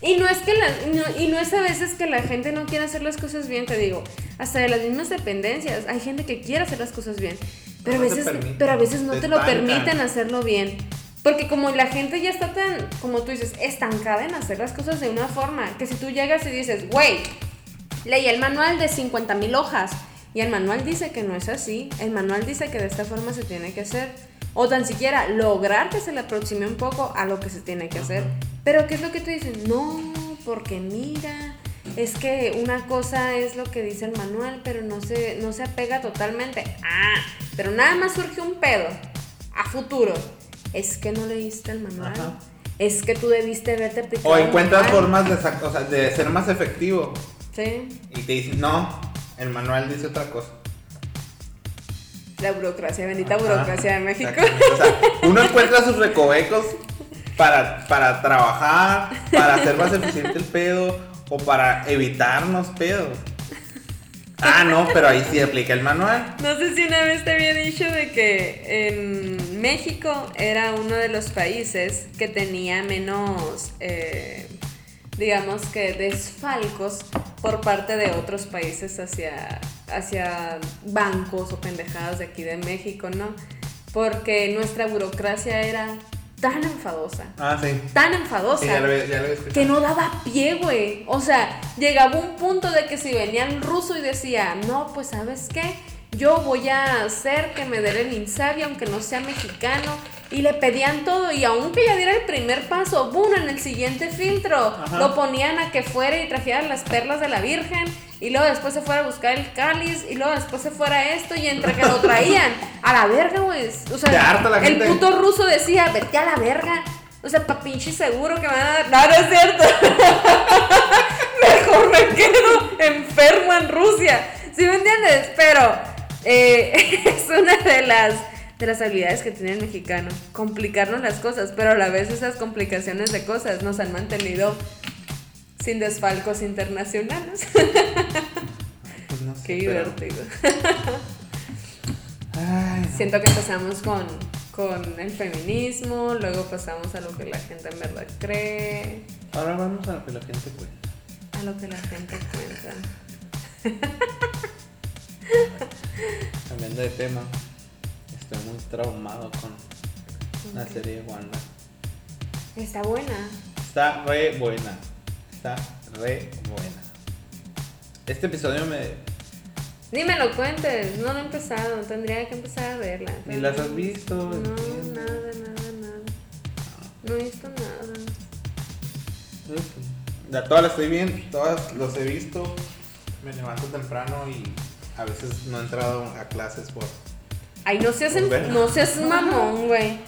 Y no es que la, no- y no es a veces que la gente no quiera hacer las cosas bien, te digo. Hasta de las mismas dependencias. Hay gente que quiere hacer las cosas bien. Pero a No veces, pero a veces no te te lo permiten hacerlo bien. Porque como la gente ya está tan, como tú dices, estancada en hacer las cosas de una forma, que si tú llegas y dices, güey, leí el manual de 50 mil hojas y el manual dice que no es así, el manual dice que de esta forma se tiene que hacer, o tan siquiera lograr que se le aproxime un poco a lo que se tiene que hacer. Pero ¿qué es lo que tú dices? No, porque mira, es que una cosa es lo que dice el manual, pero no se, no se apega totalmente. Ah, pero nada más surge un pedo a futuro. Es que no leíste el manual. Ajá. Es que tú debiste aplicado O encuentras formas de, o sea, de ser más efectivo. Sí. Y te dicen, no, el manual dice otra cosa. La burocracia, bendita Ajá, burocracia de México. O sea, uno encuentra sus recovecos para, para trabajar, para hacer más eficiente el pedo o para evitarnos pedos. Ah, no, pero ahí sí aplica el manual. No sé si una vez te había dicho de que en México era uno de los países que tenía menos, eh, digamos que desfalcos por parte de otros países hacia, hacia bancos o pendejadas de aquí de México, ¿no? Porque nuestra burocracia era tan enfadosa, Ah, sí. tan enfadosa. Sí, ya lo, ya lo que no daba pie, güey. O sea, llegaba un punto de que si venía el ruso y decía, no, pues sabes qué, yo voy a hacer que me den el Insabi aunque no sea mexicano. Y le pedían todo y aunque ya diera el primer paso, boom, en el siguiente filtro, Ajá. lo ponían a que fuera y trajeran las perlas de la Virgen. Y luego después se fuera a buscar el cáliz. Y luego después se fuera esto. Y entre que lo traían. A la verga, güey. O sea, Te harta la el puto ruso decía, vete a la verga. O sea, pa' pinche seguro que me van a dar. No, no es cierto. Mejor me quedo enfermo en Rusia. ¿Sí me entiendes? Pero eh, es una de las, de las habilidades que tiene el mexicano. Complicarnos las cosas. Pero a la vez esas complicaciones de cosas nos han mantenido sin desfalcos internacionales. Pues no sé, Qué pero- divertido. Ay, no. Siento que empezamos con, con el feminismo, luego pasamos a lo que la gente en verdad cree, Ahora vamos a lo que la gente cuenta. a lo que la gente cuenta. Cambiando de tema, estoy muy traumado con la Ok. serie de Wanda. Está buena. Está re buena. Está re buena. Este episodio me. Ni me lo cuentes, no lo he empezado, tendría que empezar a verla. Ni las has visto, No, nada, nada, nada. No he visto nada. Ya todas las estoy viendo, todas los he visto. Me levanto temprano y a veces no he entrado a clases por. Ay, no seas, en- no seas mamón, güey.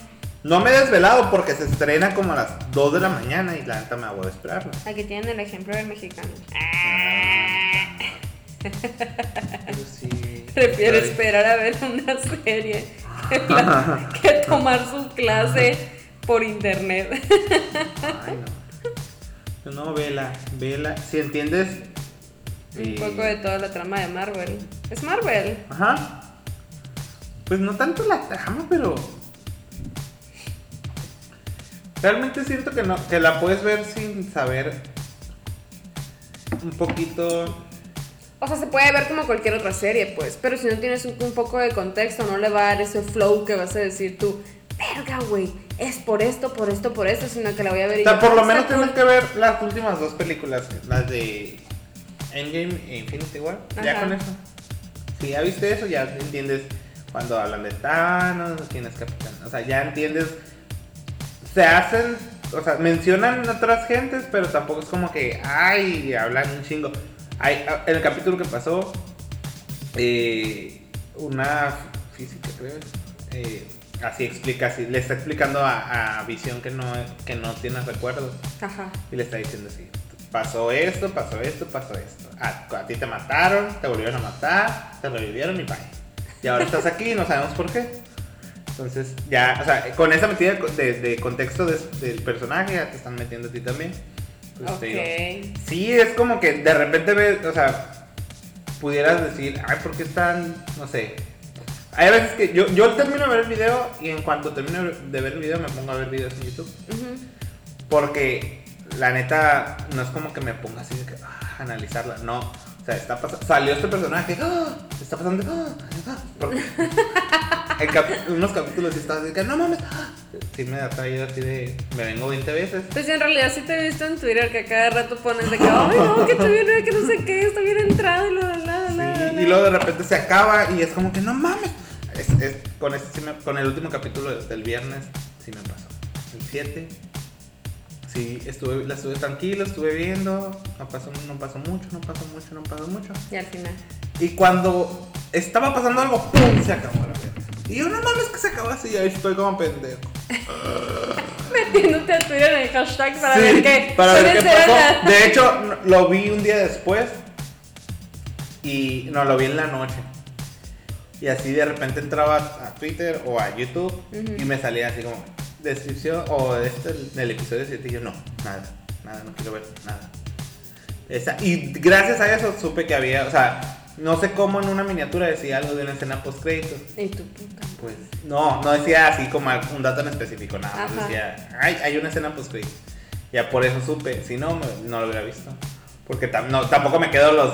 No me he desvelado porque se estrena como a las 2 de la mañana y la neta me hago de esperarla. Aquí tienen el ejemplo del mexicano. Pero sí. Prefiere Ay. esperar a ver una serie que, la- que tomar su clase por internet. Ay, no. No, vela, vela. Si entiendes. Un poco de toda la trama de Marvel. Es Marvel. Ajá. Pues no tanto la trama, pero. Realmente siento que no, que la puedes ver sin saber un poquito. O sea, se puede ver como cualquier otra serie, pues. Pero si no tienes un, un poco de contexto, no le va a dar ese flow que vas a decir tú. Verga, güey. Es por esto, por esto, por esto. Sino que la voy a ver O sea, por lo "Ah, menos tienes cool". que ver las últimas dos películas, las de Endgame e Infinity War. Ya Ajá. con eso. Si ya viste eso, ya entiendes cuando hablan de Thanos, quién es Capitán. O sea, ya entiendes. Se hacen, o sea, mencionan otras gentes, pero tampoco es como que, ay, hablan un chingo. Hay, en el capítulo que pasó, eh, una física, creo, eh, así explica, así, le está explicando a, a Visión que no, que no tiene recuerdos. Ajá. Y le está diciendo así, pasó esto, pasó esto, pasó esto. A, a ti te mataron, te volvieron a matar, te revivieron y bye. Y ahora estás aquí y no sabemos por qué. Entonces, ya, o sea, con esa metida de, de contexto de- del personaje, ya te están metiendo a ti también. Pues, te digo, Ok. Sí, es como que de repente ves, o sea, pudieras decir, ay, ¿por qué están, no sé? Hay veces que yo, yo termino de ver el video y en cuanto termino de ver el video me pongo a ver videos en YouTube. Ujú. Porque la neta no es como que me ponga así de que ah, analizarla, no. O sea, está pasando, salió este personaje, ¡ah! está pasando, ¡ah! Porque en unos capítulos estaba así de que no mames, sí me ha traído así de, me vengo 20 veces. Pues en realidad sí te he visto en Twitter que a cada rato pones de que, ay, no, que estoy bien, que no sé qué, estoy bien entrado y lo la, Sí, la". y luego de repente se acaba y es como que no mames. Es- es- con, este sí me- con el último capítulo del viernes sí me pasó. El 7. Sí, estuve, la estuve tranquilo, estuve viendo. No pasó, no pasó mucho, no pasó mucho, no pasó mucho. Y al final. Y cuando estaba pasando algo, ¡pum! Se acabó la verga. Y yo, no mames que se acabó así, ahí estoy como pendejo. Metiéndote a Twitter en el hashtag para Sí, ver qué. Para ver qué pasó. De hecho, lo vi un día después. Y no, lo vi en la noche. Y así de repente entraba a Twitter o a YouTube y me salía así como descripción o este del episodio 7 y yo no, nada, nada, no quiero ver nada. Esa- y gracias a eso supe que había, o sea, no sé cómo en una miniatura decía algo de una escena post créditos. Y tu puta. Pues no, no decía así como un dato en específico, nada más Ajá. decía, ay, hay una escena post créditos. Ya por eso supe, si no, no lo hubiera visto. Porque tam- no, tampoco me quedo los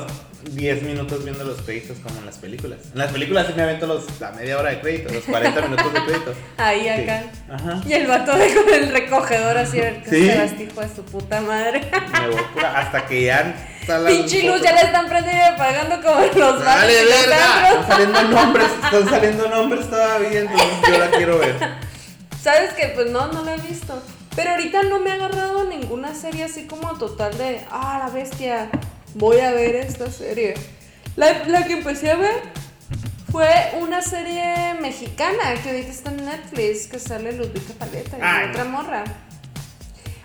10 minutos viendo los créditos como en las películas. En las películas sí me avento los, la media hora de créditos, los 40 minutos de créditos. Ahí Sí. acá. Ajá. Y el vato de con el recogedor así, a ver qué Sí. hijo de su puta madre. Me voy pura- hasta que ya Pinche luz, ya le están prendiendo y apagando como los vatos Dale, verga. Están saliendo nombres, están saliendo nombres todavía, entonces yo la quiero ver. ¿Sabes qué? Pues no, no la he visto. Pero ahorita no me ha agarrado ninguna serie así como total de, ah, la bestia, voy a ver esta serie. La, la que empecé a ver fue una serie mexicana que ahorita está en Netflix, que sale Ludwika Paleta y Ay, otra morra.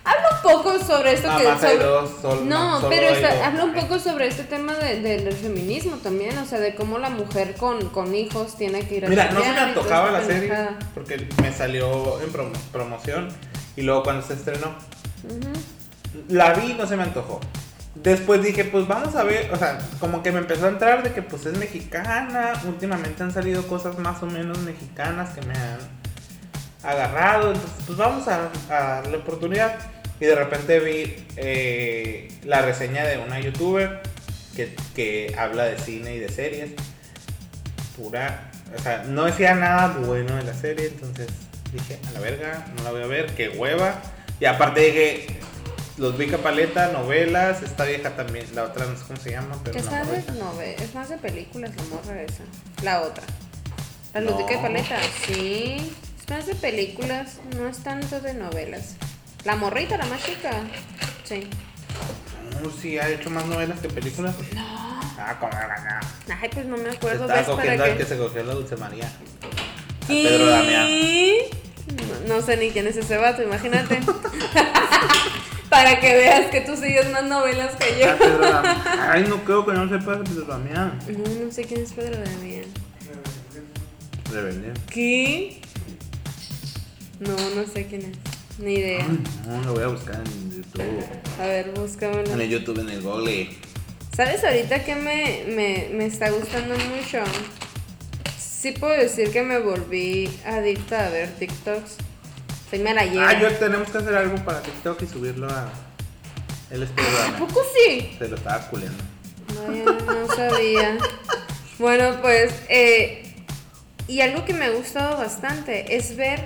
Habla un poco sobre esto Nada que... sobre- dos, sol- no, pero está- habla un poco sobre este tema de- de- del feminismo también, o sea, de cómo la mujer con, con hijos tiene que ir a Mira, no se me esta la serie pendejada. porque me salió en promo- promoción y luego cuando se estrenó la vi no se me antojó. Después dije, pues vamos a ver, o sea, como que me empezó a entrar de que pues es mexicana, últimamente han salido cosas más o menos mexicanas que me han agarrado, entonces pues vamos a, darle oportunidad. Y de repente vi eh, la reseña de una youtuber que, que habla de cine y de series. pura. O sea, no decía nada bueno de la serie, entonces dije, a la verga, no la voy a ver, qué hueva. Y aparte dije, los Vica Paleta, novelas, esta vieja también, la otra no sé cómo se llama, pero Es no, más, de, ahorita. nove- es más de películas la morra esa. La otra. La No. Ludica de Paleta. Sí. Es más de películas, no es tanto de novelas. La morrita, la más chica. Sí. No, sí, ha hecho más novelas que películas. No. Ah, como ganar. Ay, pues no me Se acuerdo. ¿ves? Para cogiendo al que- que se cogió la Dulce María. A ¿Qué? Pedro Damián. No, no sé ni quién es ese vato, imagínate. Para que veas que tú sigues más novelas que yo. Ah. Ay, no creo que no sepas de Pedro Damián. No, no sé quién es Pedro Damián. Rebelde. ¿Qué? No, no sé quién es. Ni idea. No, lo voy a buscar en YouTube. A ver, búscamelo. En el YouTube, en el Google. ¿Sabes ahorita que me, me, me está gustando mucho? Sí puedo decir que me volví adicta a ver TikToks. Soy. Ah, yo tenemos que hacer algo para TikTok y subirlo a. Él es Pedro ¿A poco sí? Se lo estaba culeando. Vaya, no sabía. Bueno, pues, eh, y algo que me ha gustado bastante es ver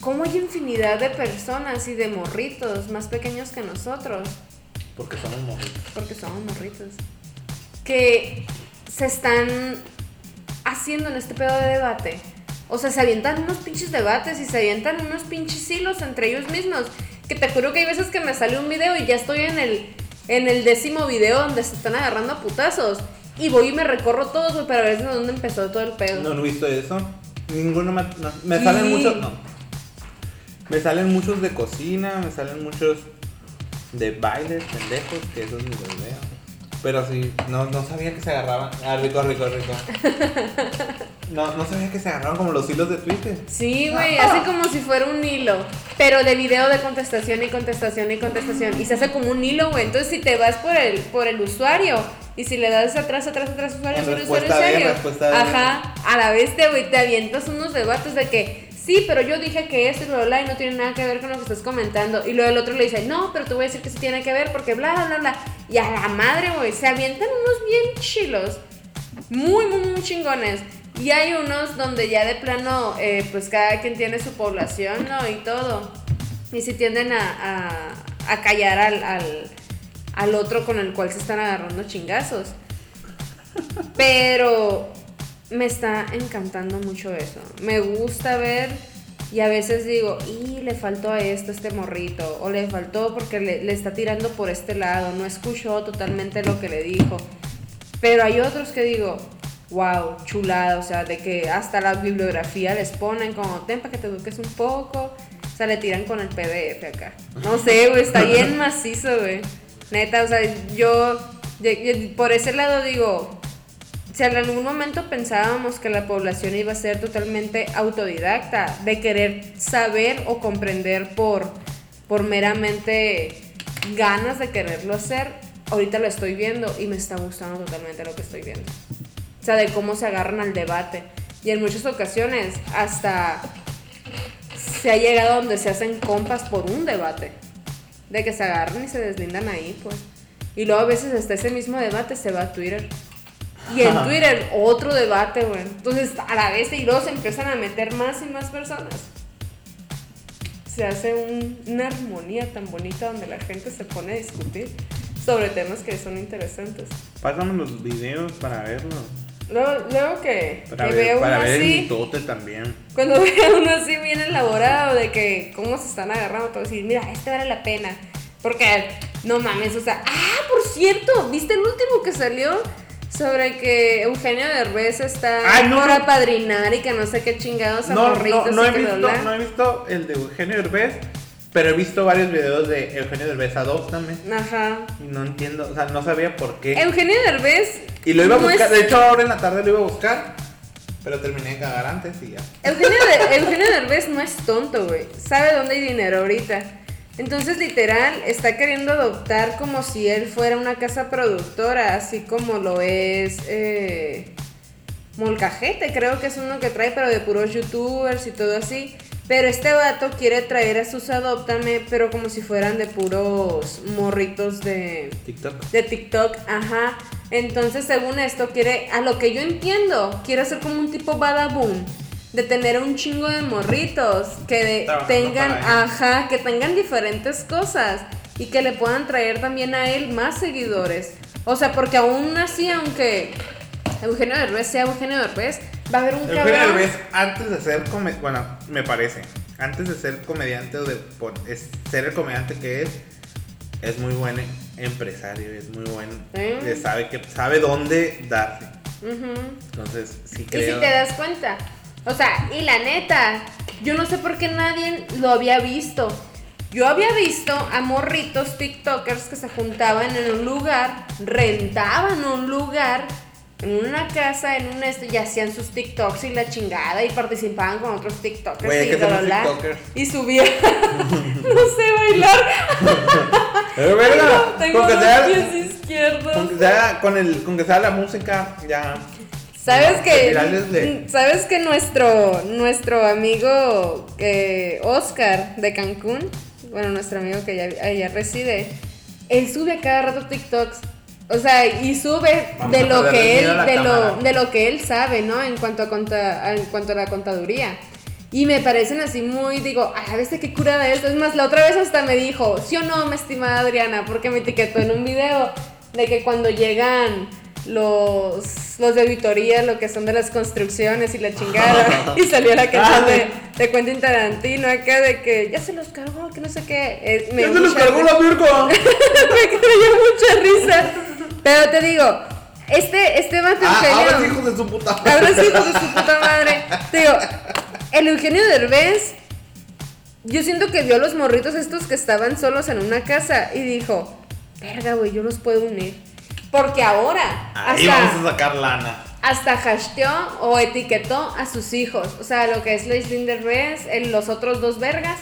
cómo hay infinidad de personas y de morritos más pequeños que nosotros, Porque somos morritos. porque somos morritos, que se están haciendo en este pedo de debate. O sea, se avientan unos pinches debates y se avientan unos pinches hilos entre ellos mismos. Que te juro que hay veces que me sale un video y ya estoy en el, en el décimo video donde se están agarrando a putazos. Y voy y me recorro todos, güey, para ver desde dónde empezó todo el pedo. No, no he visto eso. Ninguno me, no, me salen muchos. No. Me salen muchos de cocina, me salen muchos de bailes pendejos, que esos ni los veo. Pero sí, no, no sabía que se agarraban. Ah, rico, rico, rico. No, no sabía que se agarraban como los hilos de Twitter. Sí, güey, hace como si fuera un hilo, pero de video de contestación y contestación y contestación. Y se hace como un hilo, güey. Entonces, si te vas por el, por el usuario y si le das atrás, atrás, atrás, usuario, usuario, usuario. Ajá, a la vez te, güey, te avientas unos debates de que sí, pero yo dije que esto y bla, bla, y no tiene nada que ver con lo que estás comentando. Y luego el otro le dice, no, pero te voy a decir que sí tiene que ver porque bla, bla, bla. Y a la madre, güey, se avientan unos bien chilos muy, muy, muy chingones. Y hay unos donde ya de plano, eh, pues cada quien tiene su población, ¿no? Y todo. Y si tienden a, a- callar al, al, al otro con el cual se están agarrando chingazos. Pero me está encantando mucho eso. Me gusta ver y a veces digo, y le faltó a esto, este morrito. O le faltó porque le, le está tirando por este lado. No escuchó totalmente lo que le dijo. Pero hay otros que digo, wow, chulada, o sea, de que hasta la bibliografía les ponen como, ten para que te eduques un poco. O sea, le tiran con el PDF acá. No sé, güey, está bien macizo, güey. Neta, o sea, yo, yo- yo por ese lado digo, si en algún momento pensábamos que la población iba a ser totalmente autodidacta, de querer saber o comprender por, por meramente ganas de quererlo hacer, ahorita lo estoy viendo y me está gustando totalmente lo que estoy viendo. O sea, de cómo se agarran al debate. Y en muchas ocasiones hasta se ha llegado a donde se hacen compas por un debate. De que se agarran y se deslindan ahí, pues. Y luego a veces hasta ese mismo debate se va a Twitter. Y en Twitter otro debate, güey. Entonces a la vez y luego se empiezan a meter más y más personas. Se hace un- una armonía tan bonita donde la gente se pone a discutir sobre temas que son interesantes. Pásame los videos para verlos. Luego, luego que, Para que ver, veo para uno ver el así, mitote también. cuando veo uno así bien elaborado de que cómo se están agarrando, todo decir, mira, este vale la pena. Porque, no mames, o sea, ah, por cierto, ¿viste el último que salió? Sobre que Eugenio Derbez está Ay, no, por no. apadrinar y que no sé qué chingados a No, no, no he que visto, no he visto el de Eugenio Derbez, pero he visto varios videos de Eugenio Derbez Adóptame. Ajá. Y no entiendo, o sea, no sabía por qué. Eugenio Derbez. Y lo iba a buscar, es- de hecho ahora en la tarde lo iba a buscar, pero terminé de cagar antes y ya. Eugenio, de- Eugenio Derbez no es tonto, güey. Sabe dónde hay dinero ahorita. Entonces, literal, está queriendo adoptar como si él fuera una casa productora, así como lo es eh, Molcajete, creo que es uno que trae, pero de puros youtubers y todo así. Pero este vato quiere traer a sus Adóptame, pero como si fueran de puros morritos de, TikTok. de TikTok, ajá. Entonces, según esto, quiere, a lo que yo entiendo, quiere ser como un tipo badaboom. De tener un chingo de morritos que de- tengan, ajá, que tengan diferentes cosas y que le puedan traer también a él más seguidores. O sea, porque aún así, aunque Eugenio Derbez sea Eugenio Derbez, va a haber un Eugenio cabrón. Derbez, antes de ser comediante, bueno, me parece, antes de ser comediante o de por- es- ser el comediante que es, es muy buen empresario, es muy buen, ¿Eh? le sabe que sabe dónde darse. Ujú. Entonces, sí Y creo. si te das cuenta. O sea, y la neta, yo no sé por qué nadie lo había visto. Yo había visto a morritos TikTokers que se juntaban en un lugar, rentaban un lugar, en una casa, en un esto, y hacían sus TikToks y la chingada, y participaban con otros TikTokers hay y que. Y subían. no sé bailar. Pero verga, Tengo con que los sea- pies izquierdos. con que sea- con el, con que sea la música, ya. ¿Sabes que, de- ¿Sabes que nuestro, nuestro amigo eh, Oscar de Cancún, bueno, nuestro amigo que allá reside, él sube a cada rato TikToks. O sea, y sube Vamos de lo que él, de lo, de lo que él sabe, ¿no? En cuanto a conta- en cuanto a la contaduría. Y me parecen así muy, digo, a la vez qué curada esto. Es más, la otra vez hasta me dijo, sí o no, mi estimada Adriana, porque me etiquetó en un video de que cuando llegan los, los de auditoría, lo que son de las construcciones y la chingada, y salió la canción Ah, de, de Quentin Tarantino acá de que ya se los cargó, que no sé qué. Eh, me ¡Ya se los cargó la virga! me dio mucha risa. Pero te digo, este, este vato Ah, Eugenio- ahora hijos de su puta. Ahora sí, hijos de su puta madre. Te digo, el Eugenio Derbez, yo siento que vio a los morritos estos que estaban solos en una casa y dijo, verga, güey, yo los puedo unir. Porque ahora, Ahí hasta, vamos a sacar lana. hasta hashteó o etiquetó a sus hijos. O sea, lo que es Leislin Derbez, el- los otros dos vergas.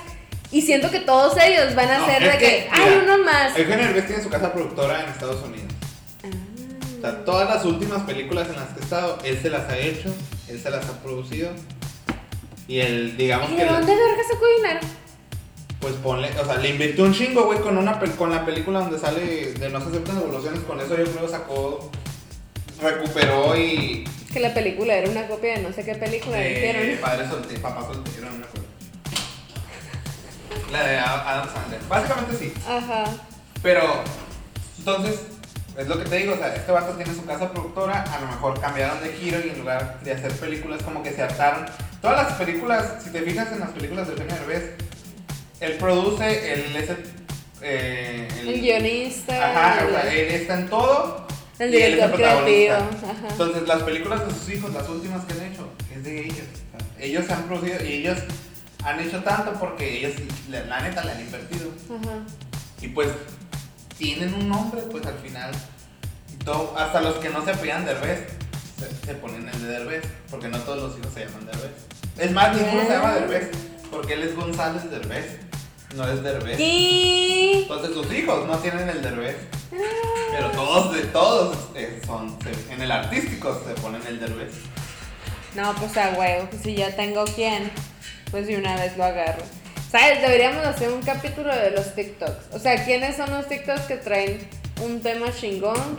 Y siento que todos ellos van a No, ser de que, hay uno más. Eugenio Derbez tiene su casa productora en Estados Unidos. O sea, todas las últimas películas en las que ha estado, él se las ha hecho, él se las ha producido. Y él, digamos ¿Y que, de dónde verga sacó dinero? Pues ponle, o sea, le invirtió un chingo, güey, con, una, con la película donde sale de No se aceptan devoluciones. Con eso yo creo sacó, recuperó y. Que la película era una copia de no sé qué película de dijeron. Padre soltero, papá soltero, no me acuerdo. La de Adam Sandler. Básicamente sí. Ajá. Pero, entonces, es lo que te digo, o sea, este vato tiene su casa productora, a lo mejor cambiaron de giro y en lugar de hacer películas como que se hartaron. Todas las películas, si te fijas en las películas de Eugenio Derbez, él produce, él es el... eh, El guionista. Ajá, o sea, él está en todo. El y él es director creativo, ajá. Entonces, las películas de sus hijos, las últimas que han hecho, es de ellos. ellos se han producido y ellos han hecho tanto porque ellos, la, neta, le han invertido. Ajá. Y pues tienen un nombre, pues al final. Todo, hasta los que no se apellan Derbez se, se ponen el de Derbez, porque no todos los hijos se llaman Derbez. Es más, ninguno se llama Derbez, porque él es González Derbez, no es Derbez. Y Entonces sus hijos no tienen el Derbez, pero todos de todos eh, son se- en el artístico se ponen el Derbez. no, pues a huevo, pues si ya tengo quien, pues de una vez lo agarro. ¿Sabes? Deberíamos hacer un capítulo de los TikToks. O sea, ¿quiénes son los TikToks que traen un tema chingón?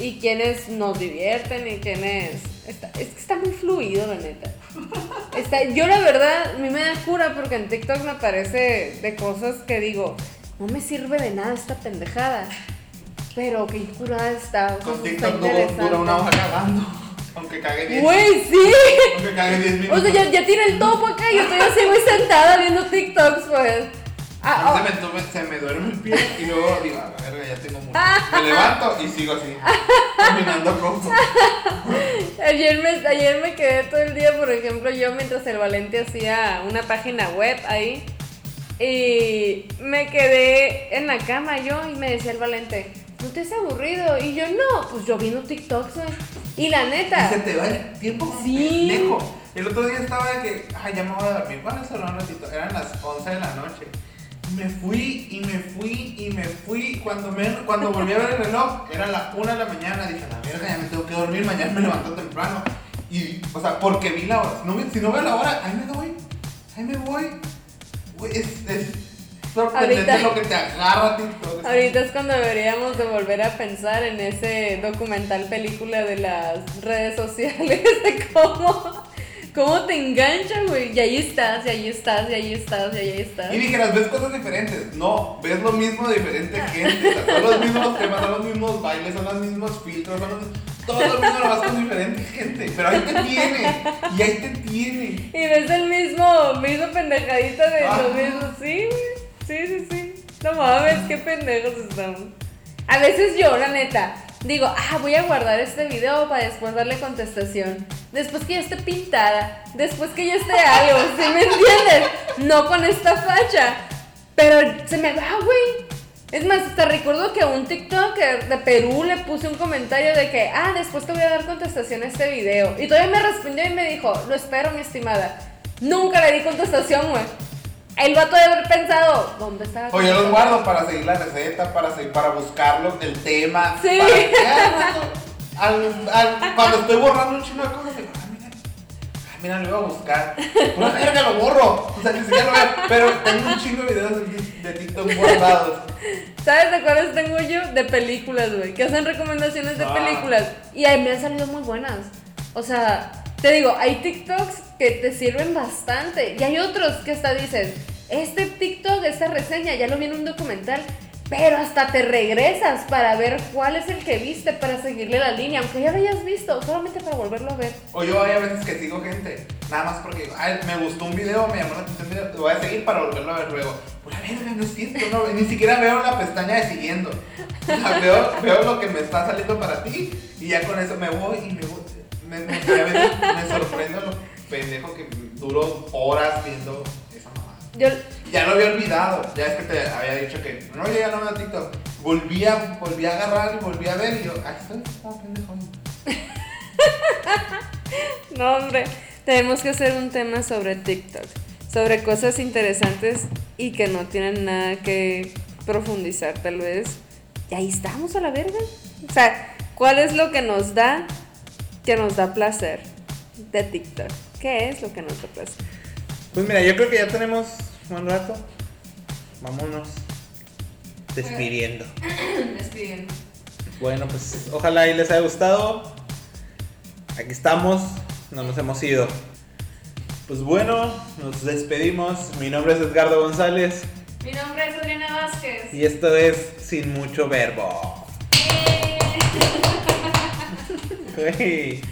Y quiénes nos divierten y quiénes... está- es que está muy fluido, la neta. Está, yo la verdad, a mí me da cura porque en TikTok me aparece de cosas que digo, no me sirve de nada esta pendejada. Pero qué curada está. o sea, Con TikTok interesante. dura una hoja cagando, aunque cague 10 Güey, sí. aunque cague 10 minutos. O sea, ya, ya tiene el topo acá y yo estoy así muy sentada viendo TikToks, pues. Ah, se, oh, me, tuve- se me duerme el pie y luego digo, a la verga, ya tengo mucho. Me levanto y sigo así, caminando como. ayer, me, ayer me quedé todo el día, por ejemplo, yo mientras el Valente hacía una página web ahí. Y me quedé en la cama yo y me decía el Valente, ¿no te has aburrido? Y yo, no, pues yo viendo TikToks. Y la Y neta, se te va el tiempo Sí. pendejo. El otro día estaba de que, ay, ya me voy a dormir. Bueno, solo un ratito. Eran las 11 de la noche. Me fui, y me fui, y me fui. Cuando, me, cuando volví a ver el reloj, era la 1 de la mañana. Dije, la verga, ya me tengo que dormir. Mañana me levanto temprano. Y, o sea, porque vi la hora. Si no, si no veo la hora, ahí me voy. Ahí me voy. Güey, es, es- sorprendente Ahorita- lo que te agarra TikTok. Ahorita es cuando deberíamos de volver a pensar en ese documental película de las redes sociales, de cómo, cómo te engancha, güey. Y ahí estás, y ahí estás, y ahí estás, y ahí estás. Y dijeras, ves cosas diferentes. No, ves lo mismo de diferente gente. O sea, son los mismos temas, son los mismos bailes, son los mismos filtros, son los mismos. Todo lo mismo, nomás con diferente gente. Pero ahí te tiene. Y ahí te tiene. Y ves el mismo, mismo pendejadita de Ah. los mismos. Sí. Sí, sí, sí. No mames, qué pendejos estamos. A veces yo, la neta, digo, ah, voy a guardar este video para después darle contestación. Después que ya esté pintada. Después que ya esté algo. ¿Sí me entiendes? No con esta facha. Pero se me va, güey. Es más, hasta recuerdo que a un TikToker de Perú le puse un comentario de que, ah, después te voy a dar contestación a este video. Y todavía me respondió y me dijo, lo espero, mi estimada. Nunca le di contestación, güey. El vato de haber pensado, ¿dónde está O yo los guardo para seguir la receta, para, seguir, para buscarlo, el tema. Sí. Para, Ya, al- al- cuando estoy borrando un chino de cosas, digo, ah, mira, ah, mira, lo iba a buscar. Una verga lo borro. O sea, ni siquiera lo veo. Pero tengo un chingo de videos de, de TikTok guardados. ¿Sabes de cuáles tengo yo? De películas, güey. Que hacen recomendaciones de Ah. películas. Y ahí me han salido muy buenas. O sea, te digo, hay TikToks que te sirven bastante. Y hay otros que hasta dicen, este TikTok, esta reseña, ya lo vi en un documental. Pero hasta te regresas para ver cuál es el que viste para seguirle la línea. Aunque ya lo hayas visto, solamente para volverlo a ver. O yo hay a veces que sigo gente, nada más porque me gustó un video, me llamó la atención video, voy a seguir para volverlo a ver luego. Pues la verga, no es cierto, ni siquiera veo la pestaña de siguiendo. Veo, veo lo que me está saliendo para ti y ya con eso me voy y me voy. Me, a sorprendo pendejo que duro horas viendo esa mamada. Yo, Ya lo había olvidado, ya es que te había dicho que no, yo ya no veo TikTok. Volví a, volví a agarrar y volví a ver y yo, ay, estoy como pendejo. No, hombre, tenemos que hacer un tema sobre TikTok, sobre cosas interesantes y que no tienen nada que profundizar, tal vez. Y ahí estamos a la verga. O sea, ¿cuál es lo que nos da, que nos da placer de TikTok? ¿Qué es lo que nos placer? Pues mira, yo creo que ya tenemos un rato. Vámonos despidiendo. Despidiendo. Bueno, pues ojalá y les haya gustado. Aquí estamos, no nos hemos ido. Pues bueno, nos despedimos. Mi nombre es Edgardo González Mi nombre es Adriana Vázquez. y esto es Sin Mucho Verbo. Güey.